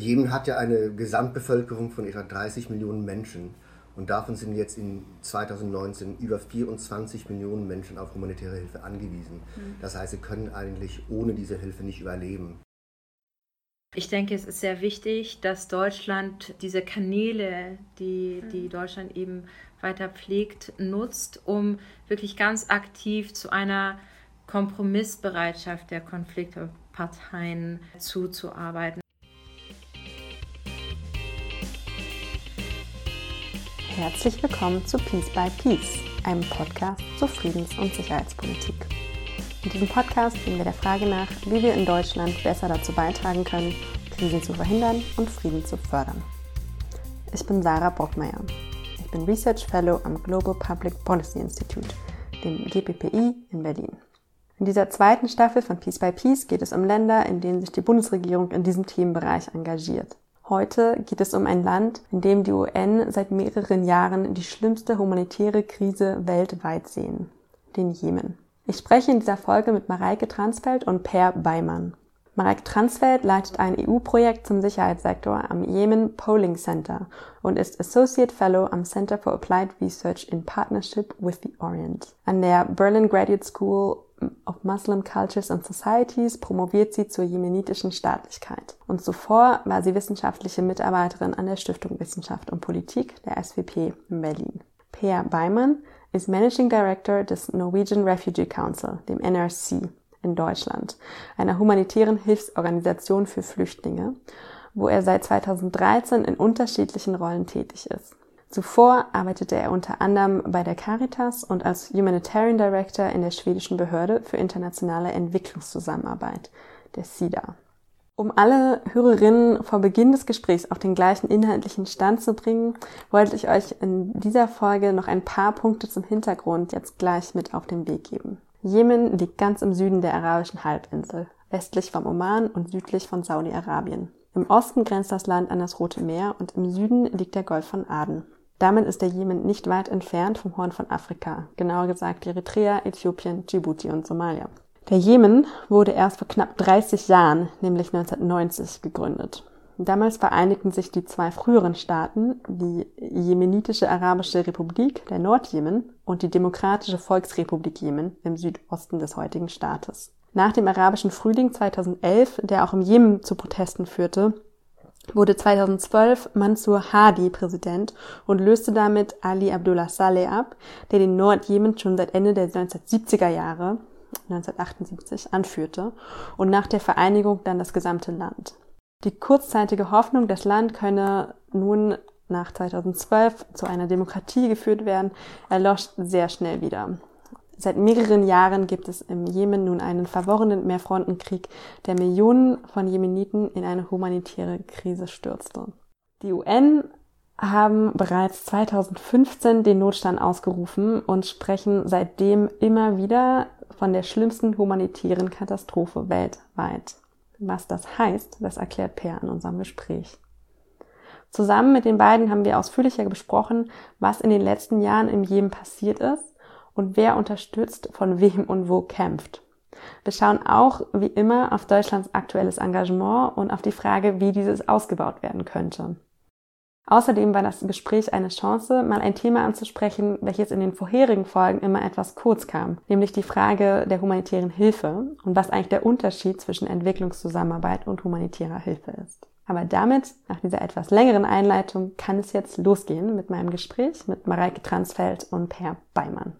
Jemen hat ja eine Gesamtbevölkerung von etwa 30 Millionen Menschen. Und davon sind jetzt in 2019 über 24 Millionen Menschen auf humanitäre Hilfe angewiesen. Mhm. Das heißt, sie können eigentlich ohne diese Hilfe nicht überleben. Ich denke, es ist sehr wichtig, dass Deutschland diese Kanäle, die, die mhm. Deutschland eben weiter pflegt, nutzt, um wirklich ganz aktiv zu einer Kompromissbereitschaft der Konfliktparteien zuzuarbeiten. Herzlich willkommen zu Peace by Peace, einem Podcast zur Friedens- und Sicherheitspolitik. In diesem Podcast gehen wir der Frage nach, wie wir in Deutschland besser dazu beitragen können, Krisen zu verhindern und Frieden zu fördern. Ich bin Sarah Brockmeier. Ich bin Research Fellow am Global Public Policy Institute, dem GPPI in Berlin. In dieser zweiten Staffel von Peace by Peace geht es um Länder, in denen sich die Bundesregierung in diesem Themenbereich engagiert. Heute geht es um ein Land, in dem die UN seit mehreren Jahren die schlimmste humanitäre Krise weltweit sehen, den Jemen. Ich spreche in dieser Folge mit Mareike Transfeld und Per Beimann. Mareike Transfeld leitet ein EU-Projekt zum Sicherheitssektor am Yemen Polling Center und ist Associate Fellow am Center for Applied Research in Partnership with the Orient an der Berlin Graduate School of Muslim Cultures and Societies promoviert sie zur jemenitischen Staatlichkeit. Und zuvor war sie wissenschaftliche Mitarbeiterin an der Stiftung Wissenschaft und Politik der SWP in Berlin. Peer Beimann ist Managing Director des Norwegian Refugee Council, dem NRC, in Deutschland, einer humanitären Hilfsorganisation für Flüchtlinge, wo er seit 2013 in unterschiedlichen Rollen tätig ist. Zuvor arbeitete er unter anderem bei der Caritas und als Humanitarian Director in der schwedischen Behörde für internationale Entwicklungszusammenarbeit, der SIDA. Um alle Hörerinnen vor Beginn des Gesprächs auf den gleichen inhaltlichen Stand zu bringen, wollte ich euch in dieser Folge noch ein paar Punkte zum Hintergrund jetzt gleich mit auf den Weg geben. Jemen liegt ganz im Süden der arabischen Halbinsel, westlich vom Oman und südlich von Saudi-Arabien. Im Osten grenzt das Land an das Rote Meer und im Süden liegt der Golf von Aden. Damit ist der Jemen nicht weit entfernt vom Horn von Afrika, genauer gesagt Eritrea, Äthiopien, Djibouti und Somalia. Der Jemen wurde erst vor knapp 30 Jahren, nämlich 1990, gegründet. Damals vereinigten sich die zwei früheren Staaten, die Jemenitische Arabische Republik, der Nordjemen, und die Demokratische Volksrepublik Jemen im Südosten des heutigen Staates. Nach dem arabischen Frühling 2011, der auch im Jemen zu Protesten führte, wurde 2012 Mansur Hadi Präsident und löste damit Ali Abdullah Saleh ab, der den Nordjemen schon seit Ende der 1970er Jahre 1978 anführte und nach der Vereinigung dann das gesamte Land. Die kurzzeitige Hoffnung, das Land könne nun nach 2012 zu einer Demokratie geführt werden, erlosch sehr schnell wieder. Seit mehreren Jahren gibt es im Jemen nun einen verworrenen Mehrfrontenkrieg, der Millionen von Jemeniten in eine humanitäre Krise stürzte. Die UN haben bereits 2015 den Notstand ausgerufen und sprechen seitdem immer wieder von der schlimmsten humanitären Katastrophe weltweit. Was das heißt, das erklärt Per in unserem Gespräch. Zusammen mit den beiden haben wir ausführlicher besprochen, was in den letzten Jahren im Jemen passiert ist und wer unterstützt, von wem und wo kämpft. Wir schauen auch, wie immer, auf Deutschlands aktuelles Engagement und auf die Frage, wie dieses ausgebaut werden könnte. Außerdem war das Gespräch eine Chance, mal ein Thema anzusprechen, welches in den vorherigen Folgen immer etwas kurz kam, nämlich die Frage der humanitären Hilfe und was eigentlich der Unterschied zwischen Entwicklungszusammenarbeit und humanitärer Hilfe ist. Aber damit, nach dieser etwas längeren Einleitung, kann es jetzt losgehen mit meinem Gespräch mit Mareike Transfeld und Per Beimann.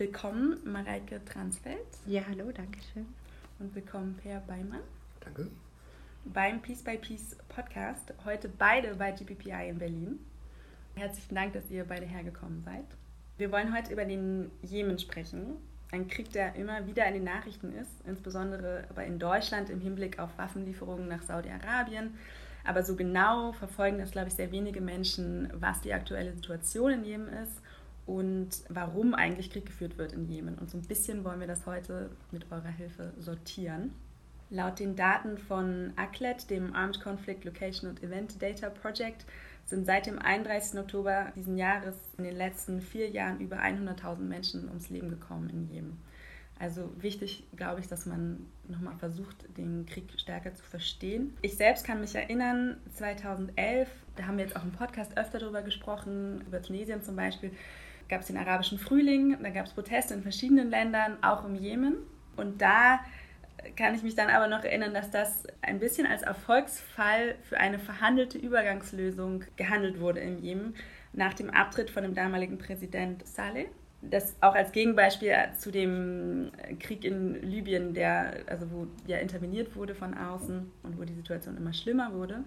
Willkommen, Mareike Transfeld. Ja, hallo, danke schön. Und willkommen, Per Beimann. Danke. Beim Peace by Peace Podcast. Heute beide bei GPPI in Berlin. Herzlichen Dank, dass ihr beide hergekommen seid. Wir wollen heute über den Jemen sprechen. Ein Krieg, der immer wieder in den Nachrichten ist, insbesondere aber in Deutschland im Hinblick auf Waffenlieferungen nach Saudi-Arabien. Aber so genau verfolgen das, glaube ich, sehr wenige Menschen, was die aktuelle Situation in Jemen ist und warum eigentlich Krieg geführt wird in Jemen. Und so ein bisschen wollen wir das heute mit eurer Hilfe sortieren. Laut den Daten von ACLED, dem Armed Conflict Location and Event Data Project, sind seit dem 31. Oktober diesen Jahres in den letzten vier Jahren über 100.000 Menschen ums Leben gekommen in Jemen. Also wichtig, glaube ich, dass man nochmal versucht, den Krieg stärker zu verstehen. Ich selbst kann mich erinnern, 2011, da haben wir jetzt auch im Podcast öfter darüber gesprochen, über Tunesien zum Beispiel, gab es den arabischen Frühling, da gab es Proteste in verschiedenen Ländern, auch im Jemen. Und da kann ich mich dann aber noch erinnern, dass das ein bisschen als Erfolgsfall für eine verhandelte Übergangslösung gehandelt wurde im Jemen nach dem Abtritt von dem damaligen Präsident Saleh das auch als Gegenbeispiel zu dem Krieg in Libyen, der, also wo ja interveniert wurde von außen und wo die Situation immer schlimmer wurde.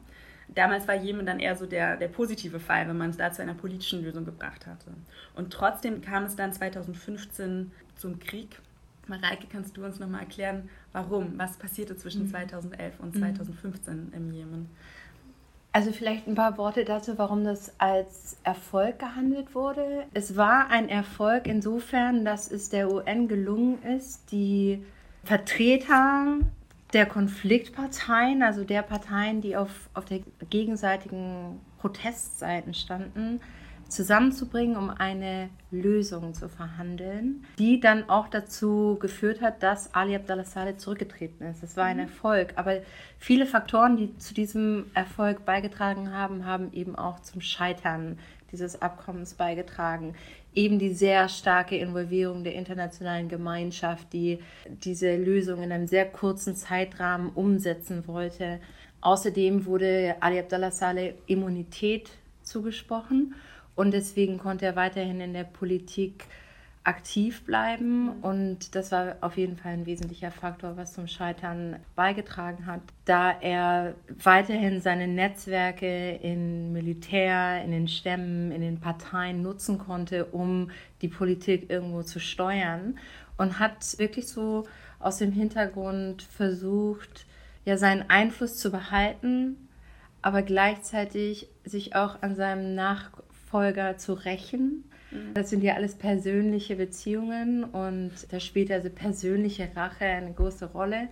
Damals war Jemen dann eher so der, der positive Fall, wenn man es da zu einer politischen Lösung gebracht hatte. Und trotzdem kam es dann 2015 zum Krieg. Mareike, kannst du uns nochmal erklären, warum? Was passierte zwischen 2011 mhm. und 2015 mhm. im Jemen? Also vielleicht ein paar Worte dazu, warum das als Erfolg gehandelt wurde. Es war ein Erfolg insofern, dass es der UN gelungen ist, die Vertreter der Konfliktparteien, also der Parteien, die auf, auf der gegenseitigen Protestseiten standen, zusammenzubringen, um eine Lösung zu verhandeln, die dann auch dazu geführt hat, dass Ali Abdallah Saleh zurückgetreten ist. Das war ein mhm. Erfolg. Aber viele Faktoren, die zu diesem Erfolg beigetragen haben, haben eben auch zum Scheitern dieses Abkommens beigetragen. Eben die sehr starke Involvierung der internationalen Gemeinschaft, die diese Lösung in einem sehr kurzen Zeitrahmen umsetzen wollte. Außerdem wurde Ali Abdallah Saleh Immunität zugesprochen und deswegen konnte er weiterhin in der Politik aktiv bleiben. Und das war auf jeden Fall ein wesentlicher Faktor, was zum Scheitern beigetragen hat, da er weiterhin seine Netzwerke in Militär, in den Stämmen, in den Parteien nutzen konnte, um die Politik irgendwo zu steuern. Und hat wirklich so aus dem Hintergrund versucht, ja, seinen Einfluss zu behalten, aber gleichzeitig sich auch an seinem Nach Nachfolger zu rächen. Mhm. Das sind ja alles persönliche Beziehungen und da spielt also persönliche Rache eine große Rolle.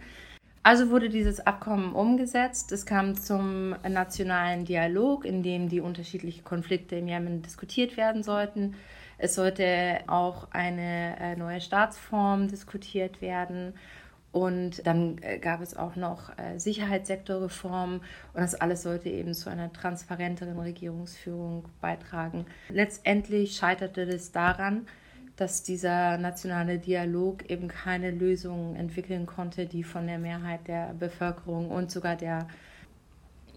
Also wurde dieses Abkommen umgesetzt. Es kam zum nationalen Dialog, in dem die unterschiedlichen Konflikte im Jemen diskutiert werden sollten. Es sollte auch eine äh, neue Staatsform diskutiert werden. Und dann äh, gab es auch noch äh, Sicherheitssektorreformen und das alles sollte eben zu einer transparenteren Regierungsführung beitragen. Letztendlich scheiterte es daran, dass dieser nationale Dialog eben keine Lösungen entwickeln konnte, die von der Mehrheit der Bevölkerung und sogar der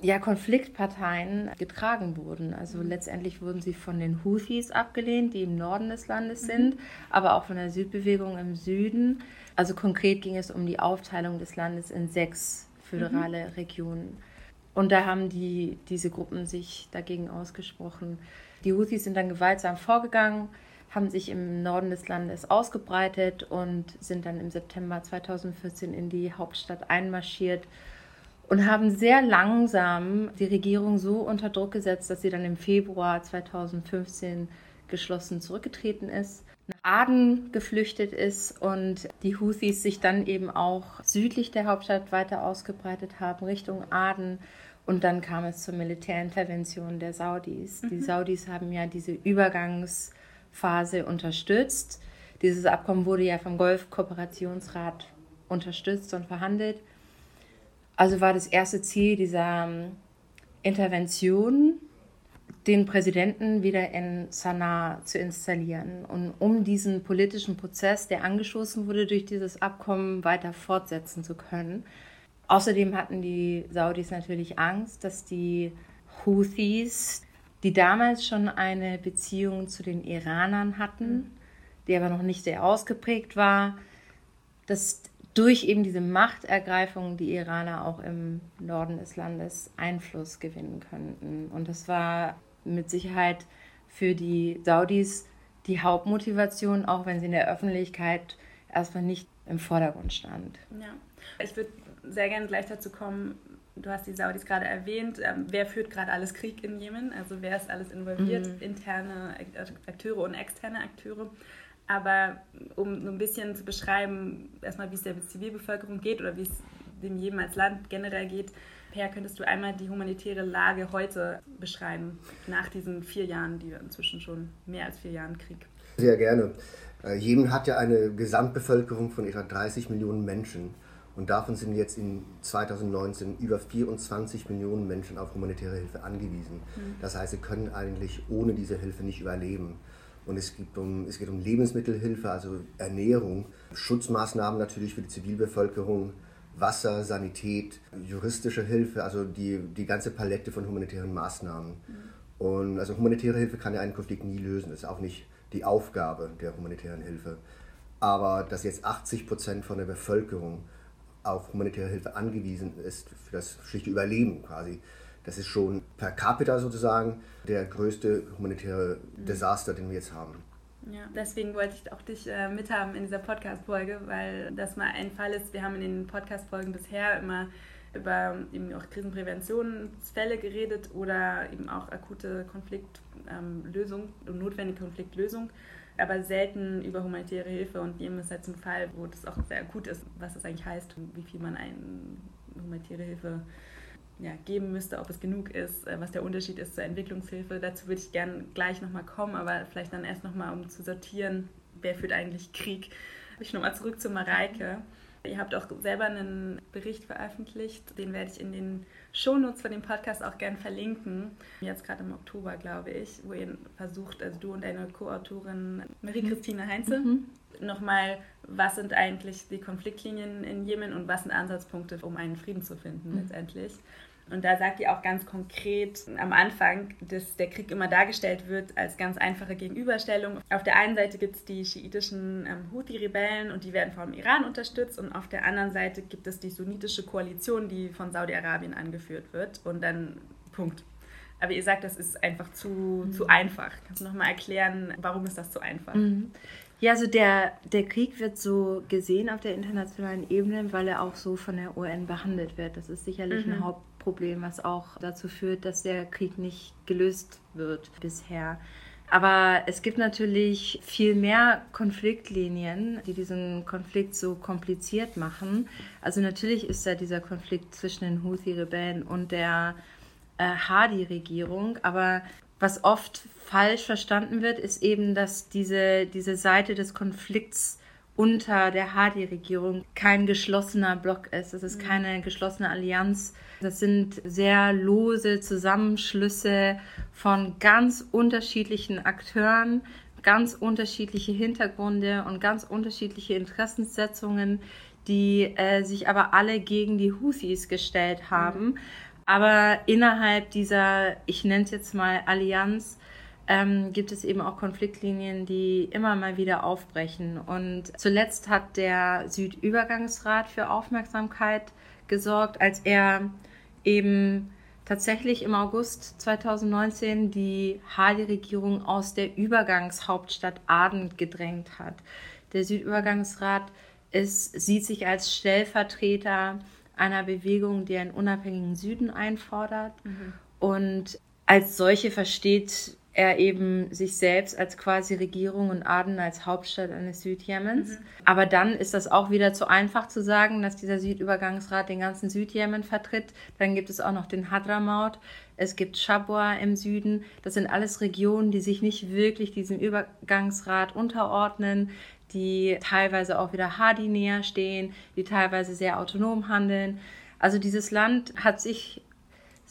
ja, Konfliktparteien getragen wurden. Also mhm. letztendlich wurden sie von den Houthis abgelehnt, die im Norden des Landes mhm. sind, aber auch von der Südbewegung im Süden. Also konkret ging es um die Aufteilung des Landes in sechs föderale mhm. Regionen. Und da haben die, diese Gruppen sich dagegen ausgesprochen. Die Houthis sind dann gewaltsam vorgegangen, haben sich im Norden des Landes ausgebreitet und sind dann im September 2014 in die Hauptstadt einmarschiert und haben sehr langsam die Regierung so unter Druck gesetzt, dass sie dann im Februar 2015 geschlossen zurückgetreten ist nach Aden geflüchtet ist und die Houthis sich dann eben auch südlich der Hauptstadt weiter ausgebreitet haben, Richtung Aden. Und dann kam es zur Militärintervention der Saudis. Mhm. Die Saudis haben ja diese Übergangsphase unterstützt. Dieses Abkommen wurde ja vom Golfkooperationsrat unterstützt und verhandelt. Also war das erste Ziel dieser ähm, Intervention den Präsidenten wieder in Sanaa zu installieren und um diesen politischen Prozess, der angestoßen wurde durch dieses Abkommen, weiter fortsetzen zu können. Außerdem hatten die Saudis natürlich Angst, dass die Houthis, die damals schon eine Beziehung zu den Iranern hatten, die aber noch nicht sehr ausgeprägt war, dass durch eben diese Machtergreifung die Iraner auch im Norden des Landes Einfluss gewinnen könnten. Und das war mit Sicherheit für die Saudis die Hauptmotivation, auch wenn sie in der Öffentlichkeit erstmal nicht im Vordergrund stand. Ja, ich würde sehr gerne gleich dazu kommen. Du hast die Saudis gerade erwähnt. Ähm, wer führt gerade alles Krieg in Jemen? Also wer ist alles involviert? Mhm. Interne Akteure und externe Akteure. Aber um ein bisschen zu beschreiben, erstmal, wie es der Zivilbevölkerung geht oder wie es dem Jemen als Land generell geht, Per, könntest du einmal die humanitäre Lage heute beschreiben, nach diesen vier Jahren, die wir inzwischen schon mehr als vier Jahren Krieg? Sehr gerne. Äh, Jemen hat ja eine Gesamtbevölkerung von etwa 30 Millionen Menschen. Und davon sind jetzt in 2019 über 24 Millionen Menschen auf humanitäre Hilfe angewiesen. Mhm. Das heißt, sie können eigentlich ohne diese Hilfe nicht überleben. Und es, gibt um, es geht um Lebensmittelhilfe, also Ernährung, Schutzmaßnahmen natürlich für die Zivilbevölkerung, Wasser, Sanität, juristische Hilfe, also die, die ganze Palette von humanitären Maßnahmen. Mhm. Und also humanitäre Hilfe kann ja einen Konflikt nie lösen, das ist auch nicht die Aufgabe der humanitären Hilfe. Aber dass jetzt 80 Prozent von der Bevölkerung auf humanitäre Hilfe angewiesen ist, für das schlichte Überleben quasi, das ist schon per capita sozusagen der größte humanitäre. Desaster, den wir jetzt haben. Ja, deswegen wollte ich auch dich äh, mithaben in dieser Podcast-Folge, weil das mal ein Fall ist. Wir haben in den Podcast-Folgen bisher immer über eben auch Krisenpräventionsfälle geredet oder eben auch akute Konfliktlösung ähm, und notwendige Konfliktlösung, aber selten über humanitäre Hilfe und jedem ist jetzt ein Fall, wo das auch sehr akut ist, was das eigentlich heißt und wie viel man eine humanitäre Hilfe ja, geben müsste, ob es genug ist, äh, was der Unterschied ist zur Entwicklungshilfe. Dazu würde ich gerne gleich nochmal kommen, aber vielleicht dann erst nochmal, um zu sortieren, wer führt eigentlich Krieg. Ich nochmal zurück zu Mareike. Ihr habt auch selber einen Bericht veröffentlicht, den werde ich in den Shownotes von dem Podcast auch gerne verlinken. Jetzt gerade im Oktober, glaube ich, wo ihr versucht, also du und deine Co-Autorin Marie-Christine Heinze, mhm. nochmal, was sind eigentlich die Konfliktlinien in Jemen und was sind Ansatzpunkte, um einen Frieden zu finden mhm. letztendlich. Und da sagt ihr auch ganz konkret am Anfang, dass der Krieg immer dargestellt wird als ganz einfache Gegenüberstellung. Auf der einen Seite gibt es die schiitischen ähm, Houthi-Rebellen und die werden vom Iran unterstützt und auf der anderen Seite gibt es die sunnitische Koalition, die von Saudi-Arabien angeführt wird. Und dann Punkt. Aber ihr sagt, das ist einfach zu, mhm. zu einfach. Kannst du nochmal erklären, warum ist das zu einfach? Mhm. Ja, also der, der Krieg wird so gesehen auf der internationalen Ebene, weil er auch so von der UN behandelt wird. Das ist sicherlich mhm. ein Haupt Problem, was auch dazu führt, dass der Krieg nicht gelöst wird bisher. Aber es gibt natürlich viel mehr Konfliktlinien, die diesen Konflikt so kompliziert machen. Also natürlich ist da dieser Konflikt zwischen den Houthi-Rebellen und der äh, Hadi-Regierung. Aber was oft falsch verstanden wird, ist eben, dass diese, diese Seite des Konflikts unter der Hadi-Regierung kein geschlossener Block ist. Es ist mhm. keine geschlossene Allianz. Das sind sehr lose Zusammenschlüsse von ganz unterschiedlichen Akteuren, ganz unterschiedliche Hintergründe und ganz unterschiedliche Interessensetzungen, die äh, sich aber alle gegen die Houthis gestellt haben. Mhm. Aber innerhalb dieser, ich nenne es jetzt mal Allianz, ähm, gibt es eben auch Konfliktlinien, die immer mal wieder aufbrechen. Und zuletzt hat der Südübergangsrat für Aufmerksamkeit gesorgt, als er eben tatsächlich im August 2019 die Hadi-Regierung aus der Übergangshauptstadt Aden gedrängt hat. Der Südübergangsrat ist, sieht sich als Stellvertreter einer Bewegung, die einen unabhängigen Süden einfordert. Mhm. Und als solche versteht er eben sich selbst als quasi Regierung und Aden als Hauptstadt eines Südjemens. Mhm. Aber dann ist das auch wieder zu einfach zu sagen, dass dieser Südübergangsrat den ganzen Südjemen vertritt. Dann gibt es auch noch den Hadramaut. Es gibt Shabwa im Süden. Das sind alles Regionen, die sich nicht wirklich diesem Übergangsrat unterordnen, die teilweise auch wieder Hadi näher stehen, die teilweise sehr autonom handeln. Also dieses Land hat sich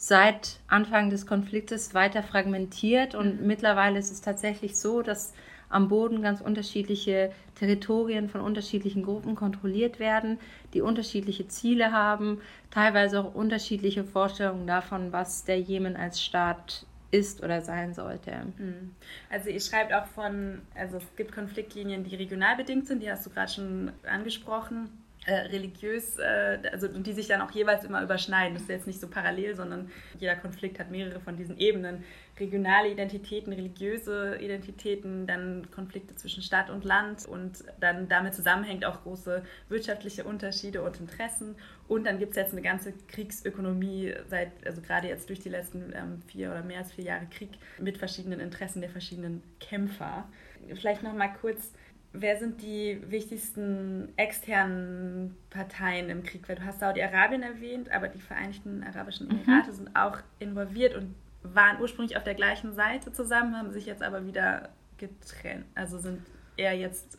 seit Anfang des Konfliktes weiter fragmentiert und mhm. mittlerweile ist es tatsächlich so, dass am Boden ganz unterschiedliche Territorien von unterschiedlichen Gruppen kontrolliert werden, die unterschiedliche Ziele haben, teilweise auch unterschiedliche Vorstellungen davon, was der Jemen als Staat ist oder sein sollte. Mhm. Also ihr schreibt auch von, also es gibt Konfliktlinien, die regional bedingt sind, die hast du gerade schon angesprochen äh, religiös, äh, also die sich dann auch jeweils immer überschneiden. Das ist jetzt nicht so parallel, sondern jeder Konflikt hat mehrere von diesen Ebenen. Regionale Identitäten, religiöse Identitäten, dann Konflikte zwischen Stadt und Land und dann damit zusammenhängt auch große wirtschaftliche Unterschiede und Interessen. Und dann gibt es jetzt eine ganze Kriegsökonomie seit, also gerade jetzt durch die letzten ähm, vier oder mehr als vier Jahre Krieg mit verschiedenen Interessen der verschiedenen Kämpfer. Vielleicht noch mal kurz wer sind die wichtigsten externen Parteien im Krieg? Weil du hast Saudi-Arabien erwähnt, aber die Vereinigten Arabischen mhm. Emirate mhm. sind auch involviert und waren ursprünglich auf der gleichen Seite zusammen, haben sich jetzt aber wieder getrennt, also sind eher jetzt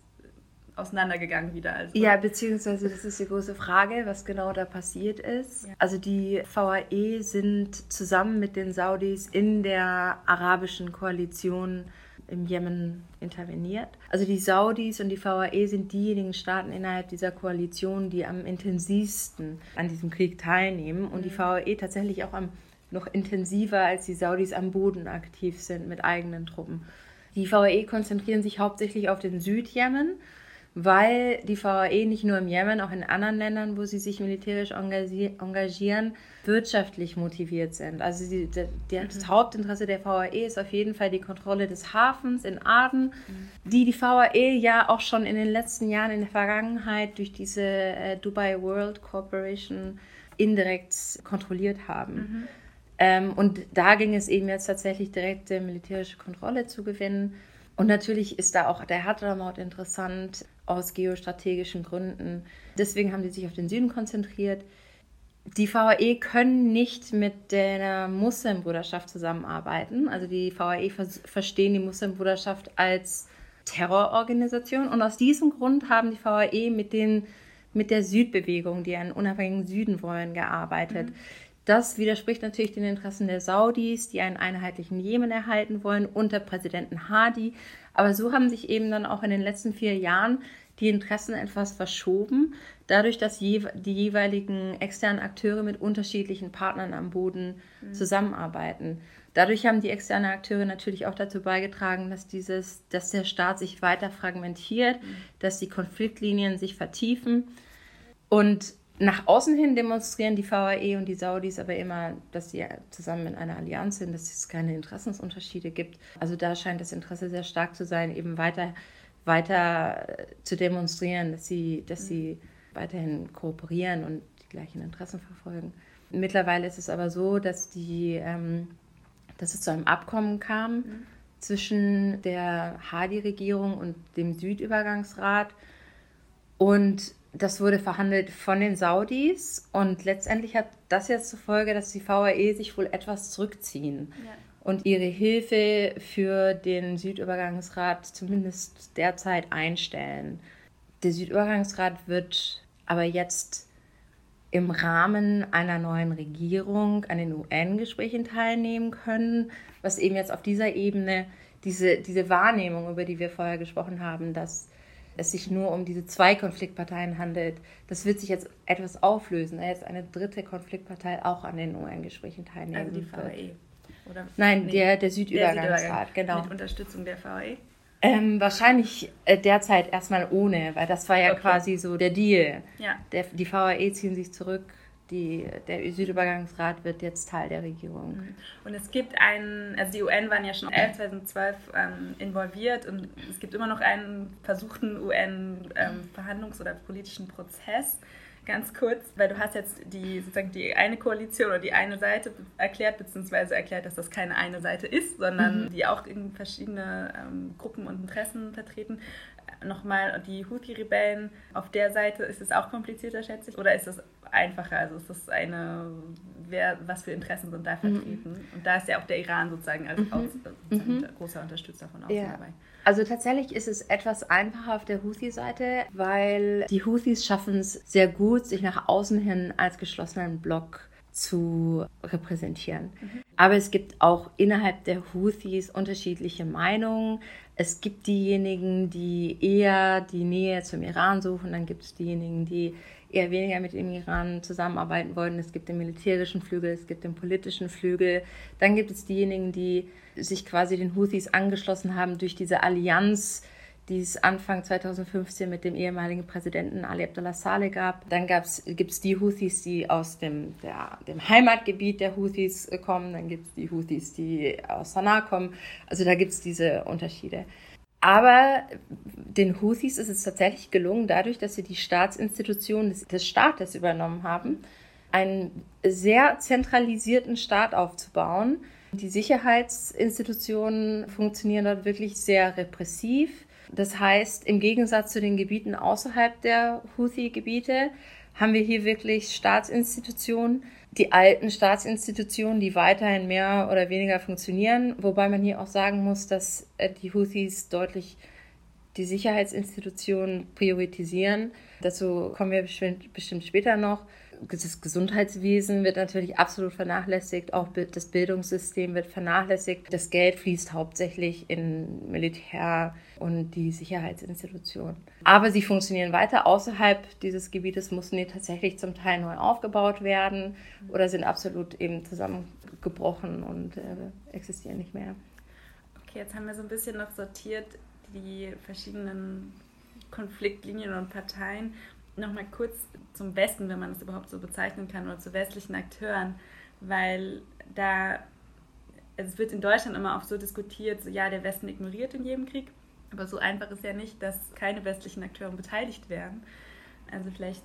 auseinandergegangen wieder. Also. Ja, beziehungsweise das ist die große Frage, was genau da passiert ist. Ja. Also die VAE sind zusammen mit den Saudis in der arabischen Koalition im Jemen interveniert. Also die Saudis und die VAE sind diejenigen Staaten innerhalb dieser Koalition, die am intensivsten an diesem Krieg teilnehmen und mhm. die VAE tatsächlich auch am noch intensiver als die Saudis am Boden aktiv sind mit eigenen Truppen. Die VAE konzentrieren sich hauptsächlich auf den Südjemen weil die VAE nicht nur im Jemen, auch in anderen Ländern, wo sie sich militärisch engagieren, wirtschaftlich motiviert sind. Also die, die, das mhm. Hauptinteresse der VAE ist auf jeden Fall die Kontrolle des Hafens in Aden, mhm. die die VAE ja auch schon in den letzten Jahren in der Vergangenheit durch diese äh, Dubai World Corporation indirekt kontrolliert haben. Mhm. Ähm, und da ging es eben jetzt tatsächlich direkte militärische Kontrolle zu gewinnen. Und natürlich ist da auch der Hadramaut interessant aus geostrategischen Gründen. Deswegen haben die sich auf den Süden konzentriert. Die VAE können nicht mit der Muslimbruderschaft zusammenarbeiten. Also die VAE verstehen die Muslimbruderschaft als Terrororganisation. Und aus diesem Grund haben die VAE mit, den, mit der Südbewegung, die einen unabhängigen Süden wollen, gearbeitet. Mhm. Das widerspricht natürlich den Interessen der Saudis, die einen einheitlichen Jemen erhalten wollen unter Präsidenten Hadi. Aber so haben sich eben dann auch in den letzten vier Jahren die Interessen etwas verschoben, dadurch, dass die jeweiligen externen Akteure mit unterschiedlichen Partnern am Boden mhm. zusammenarbeiten. Dadurch haben die externen Akteure natürlich auch dazu beigetragen, dass, dieses, dass der Staat sich weiter fragmentiert, mhm. dass die Konfliktlinien sich vertiefen. Und nach außen hin demonstrieren die VAE und die Saudis aber immer, dass sie zusammen in einer Allianz sind, dass es keine Interessensunterschiede gibt. Also da scheint das Interesse sehr stark zu sein, eben weiter, weiter zu demonstrieren, dass sie, dass sie weiterhin kooperieren und die gleichen Interessen verfolgen. Mittlerweile ist es aber so, dass, die, ähm, dass es zu einem Abkommen kam mhm. zwischen der Hadi-Regierung und dem Südübergangsrat. Und das wurde verhandelt von den Saudis und letztendlich hat das jetzt zur Folge, dass die VAE sich wohl etwas zurückziehen ja. und ihre Hilfe für den Südübergangsrat zumindest derzeit einstellen. Der Südübergangsrat wird aber jetzt im Rahmen einer neuen Regierung an den UN-Gesprächen teilnehmen können, was eben jetzt auf dieser Ebene diese, diese Wahrnehmung, über die wir vorher gesprochen haben, dass es sich nur um diese zwei Konfliktparteien handelt. Das wird sich jetzt etwas auflösen, da jetzt eine dritte Konfliktpartei auch an den UN-Gesprächen teilnehmen Also die VAE? Oder? Nein, nee, der, der Südübergangsrat, genau. Mit Unterstützung der VAE? Ähm, wahrscheinlich äh, derzeit erstmal ohne, weil das war ja okay. quasi so der Deal. Ja. Der, die VAE ziehen sich zurück die, der Südübergangsrat wird jetzt Teil der Regierung. Mhm. Und es gibt einen, also die UN waren ja schon 11, 2012 ähm, involviert und es gibt immer noch einen versuchten UN-Verhandlungs- ähm, oder politischen Prozess. Ganz kurz, weil du hast jetzt die sozusagen die eine Koalition oder die eine Seite erklärt, beziehungsweise erklärt, dass das keine eine Seite ist, sondern mhm. die auch in verschiedene ähm, Gruppen und Interessen vertreten nochmal die Houthi-Rebellen, auf der Seite ist es auch komplizierter, schätze ich, oder ist es einfacher? Also ist das eine, wer, was für Interessen sind da mhm. vertreten? Mhm. Und da ist ja auch der Iran sozusagen als mhm. aus, sozusagen mhm. großer Unterstützer von außen ja. dabei. Also tatsächlich ist es etwas einfacher auf der Houthi-Seite, weil die Houthis schaffen es sehr gut, sich nach außen hin als geschlossenen Block zu repräsentieren. Mhm. Aber es gibt auch innerhalb der Houthis unterschiedliche Meinungen. Es gibt diejenigen, die eher die Nähe zum Iran suchen, dann gibt es diejenigen, die eher weniger mit dem Iran zusammenarbeiten wollen. Es gibt den militärischen Flügel, es gibt den politischen Flügel. Dann gibt es diejenigen, die sich quasi den Houthis angeschlossen haben durch diese Allianz, die es Anfang 2015 mit dem ehemaligen Präsidenten Ali Abdullah Saleh gab. Dann gibt es die Houthis, die aus dem, der, dem Heimatgebiet der Houthis kommen. Dann gibt es die Houthis, die aus Sanaa kommen. Also da gibt es diese Unterschiede. Aber den Houthis ist es tatsächlich gelungen, dadurch, dass sie die Staatsinstitutionen des, des Staates übernommen haben, einen sehr zentralisierten Staat aufzubauen. Die Sicherheitsinstitutionen funktionieren dort wirklich sehr repressiv. Das heißt, im Gegensatz zu den Gebieten außerhalb der Houthi-Gebiete haben wir hier wirklich Staatsinstitutionen, die alten Staatsinstitutionen, die weiterhin mehr oder weniger funktionieren, wobei man hier auch sagen muss, dass äh, die Houthis deutlich die Sicherheitsinstitutionen priorisieren. Dazu kommen wir bestimmt, bestimmt später noch das Gesundheitswesen wird natürlich absolut vernachlässigt, auch das Bildungssystem wird vernachlässigt. Das Geld fließt hauptsächlich in Militär und die Sicherheitsinstitutionen. Aber sie funktionieren weiter. Außerhalb dieses Gebietes mussten die tatsächlich zum Teil neu aufgebaut werden oder sind absolut eben zusammengebrochen und äh, existieren nicht mehr. Okay, jetzt haben wir so ein bisschen noch sortiert die verschiedenen Konfliktlinien und Parteien nochmal kurz zum Westen, wenn man es überhaupt so bezeichnen kann, oder zu westlichen Akteuren, weil da, also es wird in Deutschland immer oft so diskutiert, so, ja, der Westen ignoriert in jedem Krieg, aber so einfach ist ja nicht, dass keine westlichen Akteure beteiligt werden. Also vielleicht,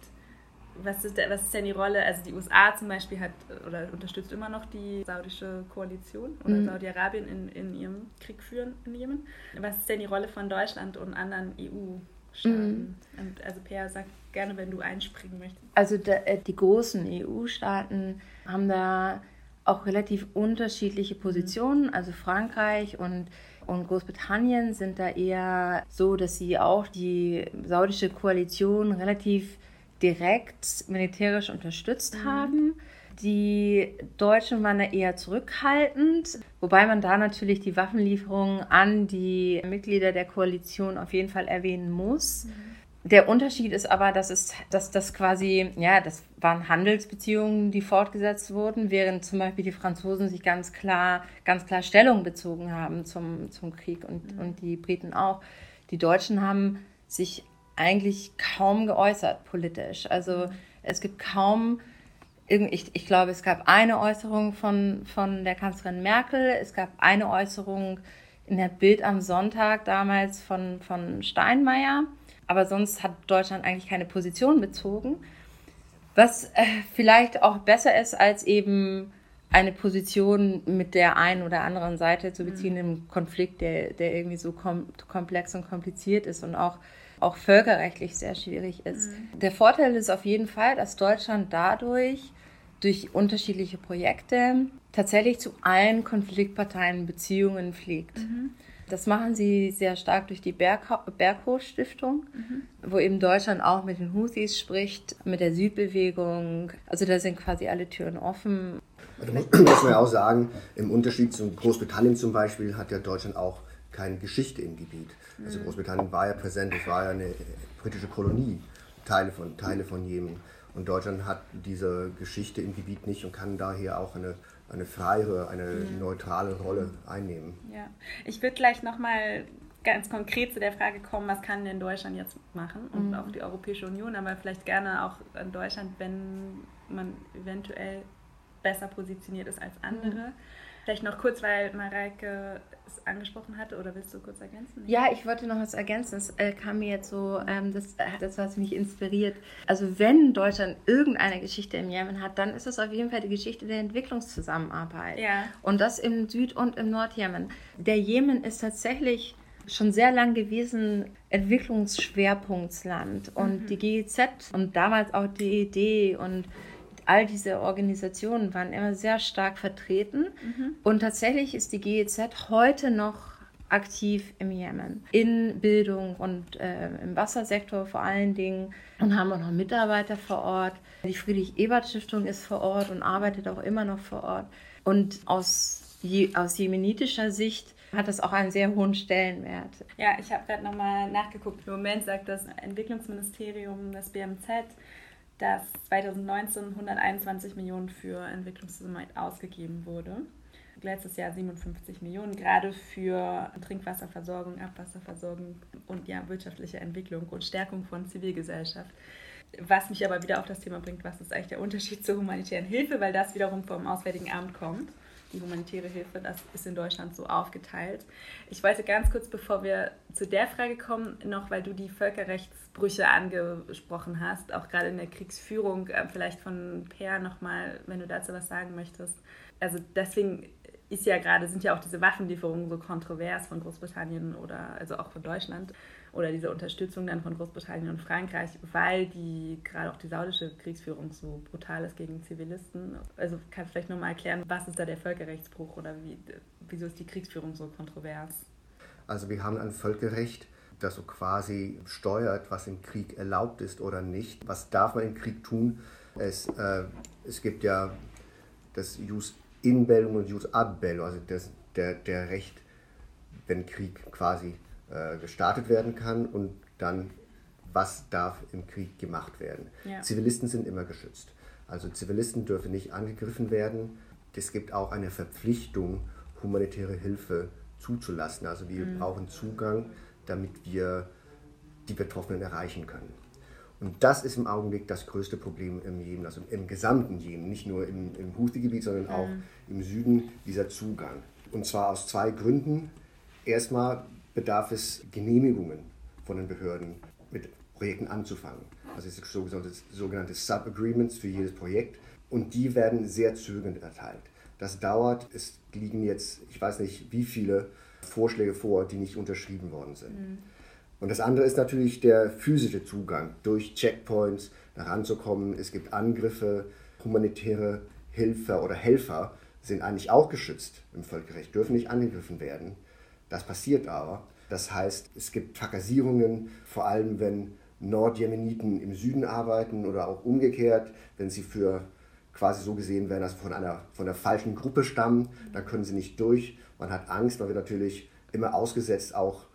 was ist, was ist denn die Rolle, also die USA zum Beispiel hat oder unterstützt immer noch die saudische Koalition oder mhm. Saudi-Arabien in, in ihrem Krieg führen in Jemen. Was ist denn die Rolle von Deutschland und anderen EU-Staaten? Mhm. Also Peer sagt gerne, wenn du einspringen möchtest. Also äh, die großen EU-Staaten haben da auch relativ unterschiedliche Positionen. Mhm. Also Frankreich und, und Großbritannien sind da eher so, dass sie auch die saudische Koalition relativ direkt militärisch unterstützt mhm. haben. Die Deutschen waren da eher zurückhaltend, wobei man da natürlich die Waffenlieferungen an die Mitglieder der Koalition auf jeden Fall erwähnen muss. Mhm. Der Unterschied ist aber, dass es, dass das quasi, ja, das waren Handelsbeziehungen, die fortgesetzt wurden, während zum Beispiel die Franzosen sich ganz klar, ganz klar Stellung bezogen haben zum, zum Krieg und, mhm. und die Briten auch. Die Deutschen haben sich eigentlich kaum geäußert politisch. Also mhm. es gibt kaum, ich, ich glaube, es gab eine Äußerung von, von der Kanzlerin Merkel, es gab eine Äußerung in der Bild am Sonntag damals von, von Steinmeier aber sonst hat Deutschland eigentlich keine Position bezogen. Was äh, vielleicht auch besser ist, als eben eine Position mit der einen oder anderen Seite zu beziehen mhm. im Konflikt, der, der irgendwie so kom komplex und kompliziert ist und auch, auch völkerrechtlich sehr schwierig ist. Mhm. Der Vorteil ist auf jeden Fall, dass Deutschland dadurch durch unterschiedliche Projekte tatsächlich zu allen Konfliktparteien Beziehungen pflegt. Mhm. Das machen sie sehr stark durch die Berghof-Stiftung, mhm. wo eben Deutschland auch mit den Houthis spricht, mit der Südbewegung. Also da sind quasi alle Türen offen. Da muss, muss man ja auch sagen, im Unterschied zu Großbritannien zum Beispiel hat ja Deutschland auch keine Geschichte im Gebiet. Also mhm. Großbritannien war ja präsent, es war ja eine britische Kolonie, Teile von, Teile von Jemen. Und Deutschland hat diese Geschichte im Gebiet nicht und kann daher auch eine eine freiere, eine mhm. neutrale Rolle einnehmen. Ja, ich würde gleich nochmal ganz konkret zu der Frage kommen, was kann denn Deutschland jetzt machen und mhm. auch die Europäische Union, aber vielleicht gerne auch in Deutschland, wenn man eventuell besser positioniert ist als andere. Mhm. Vielleicht noch kurz, weil Mareike es angesprochen hatte, oder willst du kurz ergänzen? Ja, ich wollte noch was ergänzen. Es äh, kam mir jetzt so, ähm, das, äh, das hat mich inspiriert. Also wenn Deutschland irgendeine Geschichte im Jemen hat, dann ist es auf jeden Fall die Geschichte der Entwicklungszusammenarbeit. Ja. Und das im Süd- und im Nordjemen. Der Jemen ist tatsächlich schon sehr lang gewesen Entwicklungsschwerpunktsland. Und mhm. die GIZ und damals auch die ED und all diese Organisationen waren immer sehr stark vertreten. Mhm. Und tatsächlich ist die GEZ heute noch aktiv im Jemen. In Bildung und äh, im Wassersektor vor allen Dingen. Und haben auch noch Mitarbeiter vor Ort. Die Friedrich-Ebert-Stiftung ist vor Ort und arbeitet auch immer noch vor Ort. Und aus, je, aus jemenitischer Sicht hat das auch einen sehr hohen Stellenwert. Ja, ich habe gerade nochmal nachgeguckt. Im Moment sagt das Entwicklungsministerium, das BMZ, dass 2019 121 Millionen für Entwicklungszusammenarbeit ausgegeben wurde. Letztes Jahr 57 Millionen, gerade für Trinkwasserversorgung, Abwasserversorgung und ja, wirtschaftliche Entwicklung und Stärkung von Zivilgesellschaft. Was mich aber wieder auf das Thema bringt, was ist eigentlich der Unterschied zur humanitären Hilfe, weil das wiederum vom Auswärtigen Amt kommt die humanitäre Hilfe, das ist in Deutschland so aufgeteilt. Ich wollte ganz kurz, bevor wir zu der Frage kommen, noch, weil du die Völkerrechtsbrüche angesprochen hast, auch gerade in der Kriegsführung, äh, vielleicht von Per nochmal, wenn du dazu was sagen möchtest. Also deswegen ist ja gerade, sind ja auch diese Waffenlieferungen so kontrovers von Großbritannien oder also auch von Deutschland oder diese Unterstützung dann von Großbritannien und Frankreich, weil die gerade auch die saudische Kriegsführung so brutal ist gegen Zivilisten. Also kannst du vielleicht nochmal erklären, was ist da der Völkerrechtsbruch oder wie, wieso ist die Kriegsführung so kontrovers? Also wir haben ein Völkerrecht, das so quasi steuert, was im Krieg erlaubt ist oder nicht. Was darf man im Krieg tun? Es, äh, es gibt ja das Jus in Bellum und Jus ad Bellum, also das, der, der Recht, wenn Krieg quasi äh, gestartet werden kann und dann, was darf im Krieg gemacht werden. Ja. Zivilisten sind immer geschützt. Also Zivilisten dürfen nicht angegriffen werden. Es gibt auch eine Verpflichtung, humanitäre Hilfe zuzulassen. Also wir mhm. brauchen Zugang, damit wir die Betroffenen erreichen können. Und das ist im Augenblick das größte Problem im Jemen, also im gesamten Jemen, nicht nur im, im Houthi-Gebiet, sondern auch mhm. im Süden, dieser Zugang. Und zwar aus zwei Gründen. Erstmal bedarf es Genehmigungen von den Behörden, mit Projekten anzufangen. Also es gibt sogenannte, sogenannte Sub-Agreements für jedes Projekt und die werden sehr zögernd erteilt. Das dauert, es liegen jetzt, ich weiß nicht, wie viele Vorschläge vor, die nicht unterschrieben worden sind. Mhm. Und das andere ist natürlich der physische Zugang, durch Checkpoints heranzukommen. Es gibt Angriffe, humanitäre Hilfe oder Helfer sind eigentlich auch geschützt im Völkerrecht, dürfen nicht angegriffen werden. Das passiert aber. Das heißt, es gibt Trakassierungen, vor allem wenn Nordjemeniten im Süden arbeiten oder auch umgekehrt, wenn sie für quasi so gesehen werden, dass sie von einer, von der falschen Gruppe stammen, dann können sie nicht durch. Man hat Angst, weil wir natürlich immer ausgesetzt auch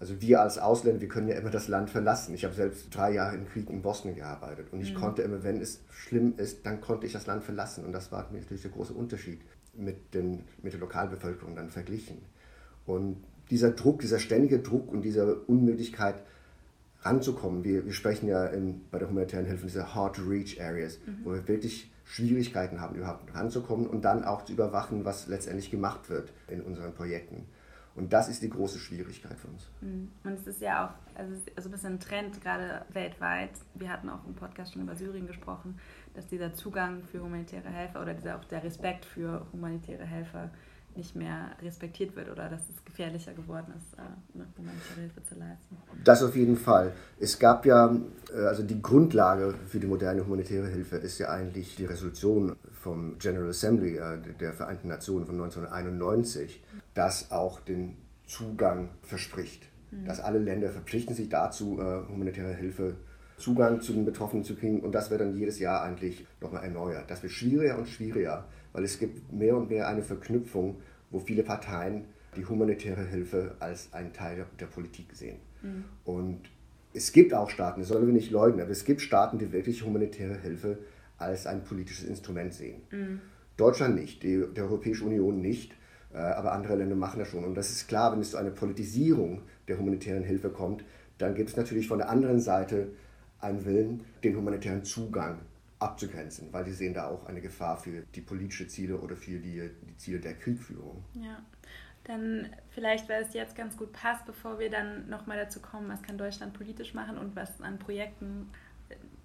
also wir als Ausländer, wir können ja immer das Land verlassen. Ich habe selbst drei Jahre im Krieg in Bosnien gearbeitet und ich mhm. konnte immer, wenn es schlimm ist, dann konnte ich das Land verlassen. Und das war natürlich der große Unterschied mit, den, mit der Lokalbevölkerung dann verglichen. Und dieser Druck, dieser ständige Druck und diese Unmöglichkeit ranzukommen, wir, wir sprechen ja in, bei der humanitären Hilfe diese Hard-to-Reach-Areas, mhm. wo wir wirklich Schwierigkeiten haben, überhaupt ranzukommen und dann auch zu überwachen, was letztendlich gemacht wird in unseren Projekten. Und das ist die große Schwierigkeit für uns. Mhm. Und es ist ja auch also, also ein bisschen ein Trend, gerade weltweit. Wir hatten auch im Podcast schon über Syrien gesprochen, dass dieser Zugang für humanitäre Helfer oder dieser, auch der Respekt für humanitäre Helfer nicht mehr respektiert wird oder dass es gefährlicher geworden ist, eine äh, humanitäre Hilfe zu leisten. Das auf jeden Fall. Es gab ja, äh, also die Grundlage für die moderne humanitäre Hilfe ist ja eigentlich die Resolution vom General Assembly äh, der Vereinten Nationen von 1991, das auch den Zugang verspricht. Mhm. Dass alle Länder verpflichten sich dazu, humanitäre Hilfe Zugang zu den Betroffenen zu kriegen und das wird dann jedes Jahr eigentlich nochmal erneuert. Das wird schwieriger und schwieriger weil es gibt mehr und mehr eine Verknüpfung, wo viele Parteien die humanitäre Hilfe als einen Teil der Politik sehen. Mhm. Und es gibt auch Staaten, das sollen wir nicht leugnen, aber es gibt Staaten, die wirklich humanitäre Hilfe als ein politisches Instrument sehen. Mhm. Deutschland nicht, die, die Europäische Union nicht, äh, aber andere Länder machen das schon. Und das ist klar, wenn es zu einer Politisierung der humanitären Hilfe kommt, dann gibt es natürlich von der anderen Seite einen Willen, den humanitären Zugang abzugrenzen, weil sie sehen da auch eine Gefahr für die politischen Ziele oder für die, die Ziele der Kriegführung. Ja. Dann vielleicht, weil es jetzt ganz gut passt, bevor wir dann nochmal dazu kommen, was kann Deutschland politisch machen und was an Projekten,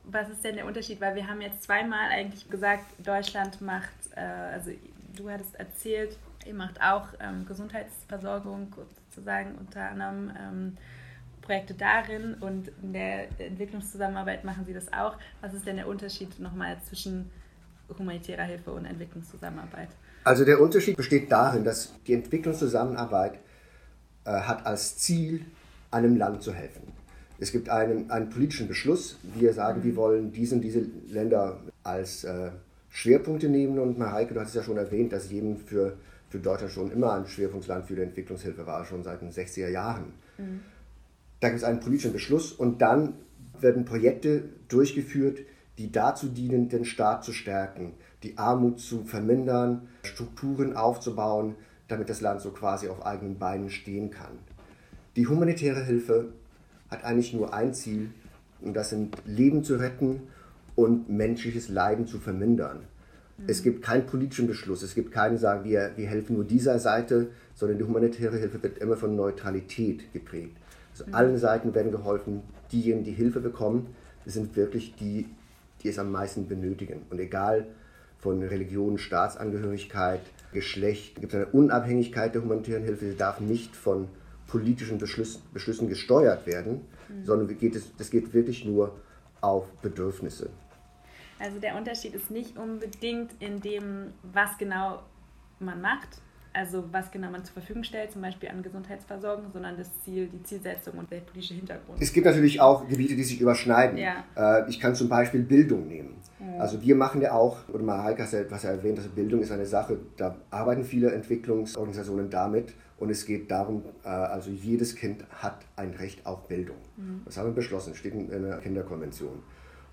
was ist denn der Unterschied? Weil wir haben jetzt zweimal eigentlich gesagt, Deutschland macht, äh, also du hattest erzählt, ihr macht auch ähm, Gesundheitsversorgung sozusagen unter anderem. Ähm, Projekte darin und in der Entwicklungszusammenarbeit machen Sie das auch. Was ist denn der Unterschied nochmal zwischen humanitärer Hilfe und Entwicklungszusammenarbeit? Also der Unterschied besteht darin, dass die Entwicklungszusammenarbeit äh, hat als Ziel, einem Land zu helfen. Es gibt einen, einen politischen Beschluss. Wir sagen, mhm. wir wollen diese und diese Länder als äh, Schwerpunkte nehmen. Und Mareike, du hast es ja schon erwähnt, dass Jemen für, für Deutschland schon immer ein Schwerpunktland für die Entwicklungshilfe war, schon seit den 60er Jahren. Mhm. Da gibt es einen politischen Beschluss und dann werden Projekte durchgeführt, die dazu dienen, den Staat zu stärken, die Armut zu vermindern, Strukturen aufzubauen, damit das Land so quasi auf eigenen Beinen stehen kann. Die humanitäre Hilfe hat eigentlich nur ein Ziel, und das sind Leben zu retten und menschliches Leiden zu vermindern. Mhm. Es gibt keinen politischen Beschluss, es gibt keinen sagen, wir, wir helfen nur dieser Seite, sondern die humanitäre Hilfe wird immer von Neutralität geprägt. Also allen Seiten werden geholfen. Diejenigen, die Hilfe bekommen, sind wirklich die, die es am meisten benötigen. Und egal, von Religion, Staatsangehörigkeit, Geschlecht. Es gibt eine Unabhängigkeit der humanitären Hilfe. Sie darf nicht von politischen Beschlüssen, Beschlüssen gesteuert werden, mhm. sondern geht es, das geht wirklich nur auf Bedürfnisse. Also der Unterschied ist nicht unbedingt in dem, was genau man macht, also was genau man zur Verfügung stellt, zum Beispiel an Gesundheitsversorgung, sondern das Ziel, die Zielsetzung und der politische Hintergrund. Es gibt natürlich auch Gebiete, die sich überschneiden. Ja. Äh, ich kann zum Beispiel Bildung nehmen. Mhm. Also wir machen ja auch, oder mal Heike hat ja, was er erwähnt, also Bildung ist eine Sache, da arbeiten viele Entwicklungsorganisationen damit und es geht darum, äh, also jedes Kind hat ein Recht auf Bildung. Mhm. Das haben wir beschlossen, steht in der Kinderkonvention.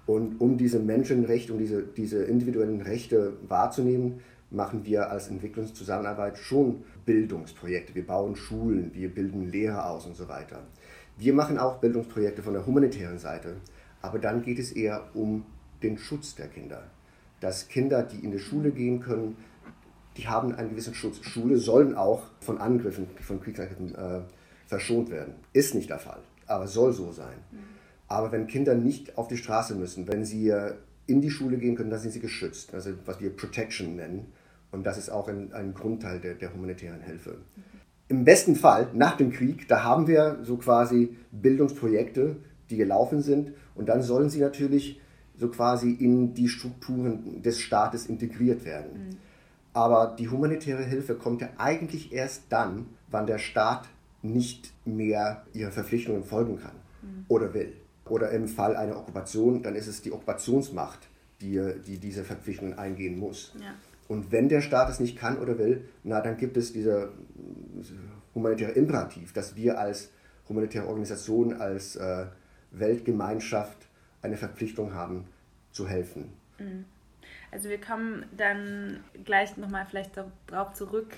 Und um diese Menschenrechte, um diese, diese individuellen Rechte wahrzunehmen, machen wir als Entwicklungszusammenarbeit schon Bildungsprojekte. Wir bauen Schulen, wir bilden Lehrer aus und so weiter. Wir machen auch Bildungsprojekte von der humanitären Seite, aber dann geht es eher um den Schutz der Kinder. Dass Kinder, die in die Schule gehen können, die haben einen gewissen Schutz. Schule sollen auch von Angriffen, von Kriegsangriffen äh, verschont werden. Ist nicht der Fall, aber soll so sein. Aber wenn Kinder nicht auf die Straße müssen, wenn sie in die Schule gehen können, dann sind sie geschützt. Also was wir Protection nennen. Und das ist auch ein, ein Grundteil der, der humanitären Hilfe. Im besten Fall, nach dem Krieg, da haben wir so quasi Bildungsprojekte, die gelaufen sind. Und dann sollen sie natürlich so quasi in die Strukturen des Staates integriert werden. Mhm. Aber die humanitäre Hilfe kommt ja eigentlich erst dann, wann der Staat nicht mehr ihren Verpflichtungen folgen kann mhm. oder will. Oder im Fall einer Okkupation, dann ist es die Okkupationsmacht, die, die diese Verpflichtungen eingehen muss. Ja. Und wenn der Staat es nicht kann oder will, na, dann gibt es dieser humanitäre Imperativ, dass wir als humanitäre Organisation, als äh, Weltgemeinschaft eine Verpflichtung haben, zu helfen. Mhm. Also wir kommen dann gleich nochmal vielleicht darauf zurück,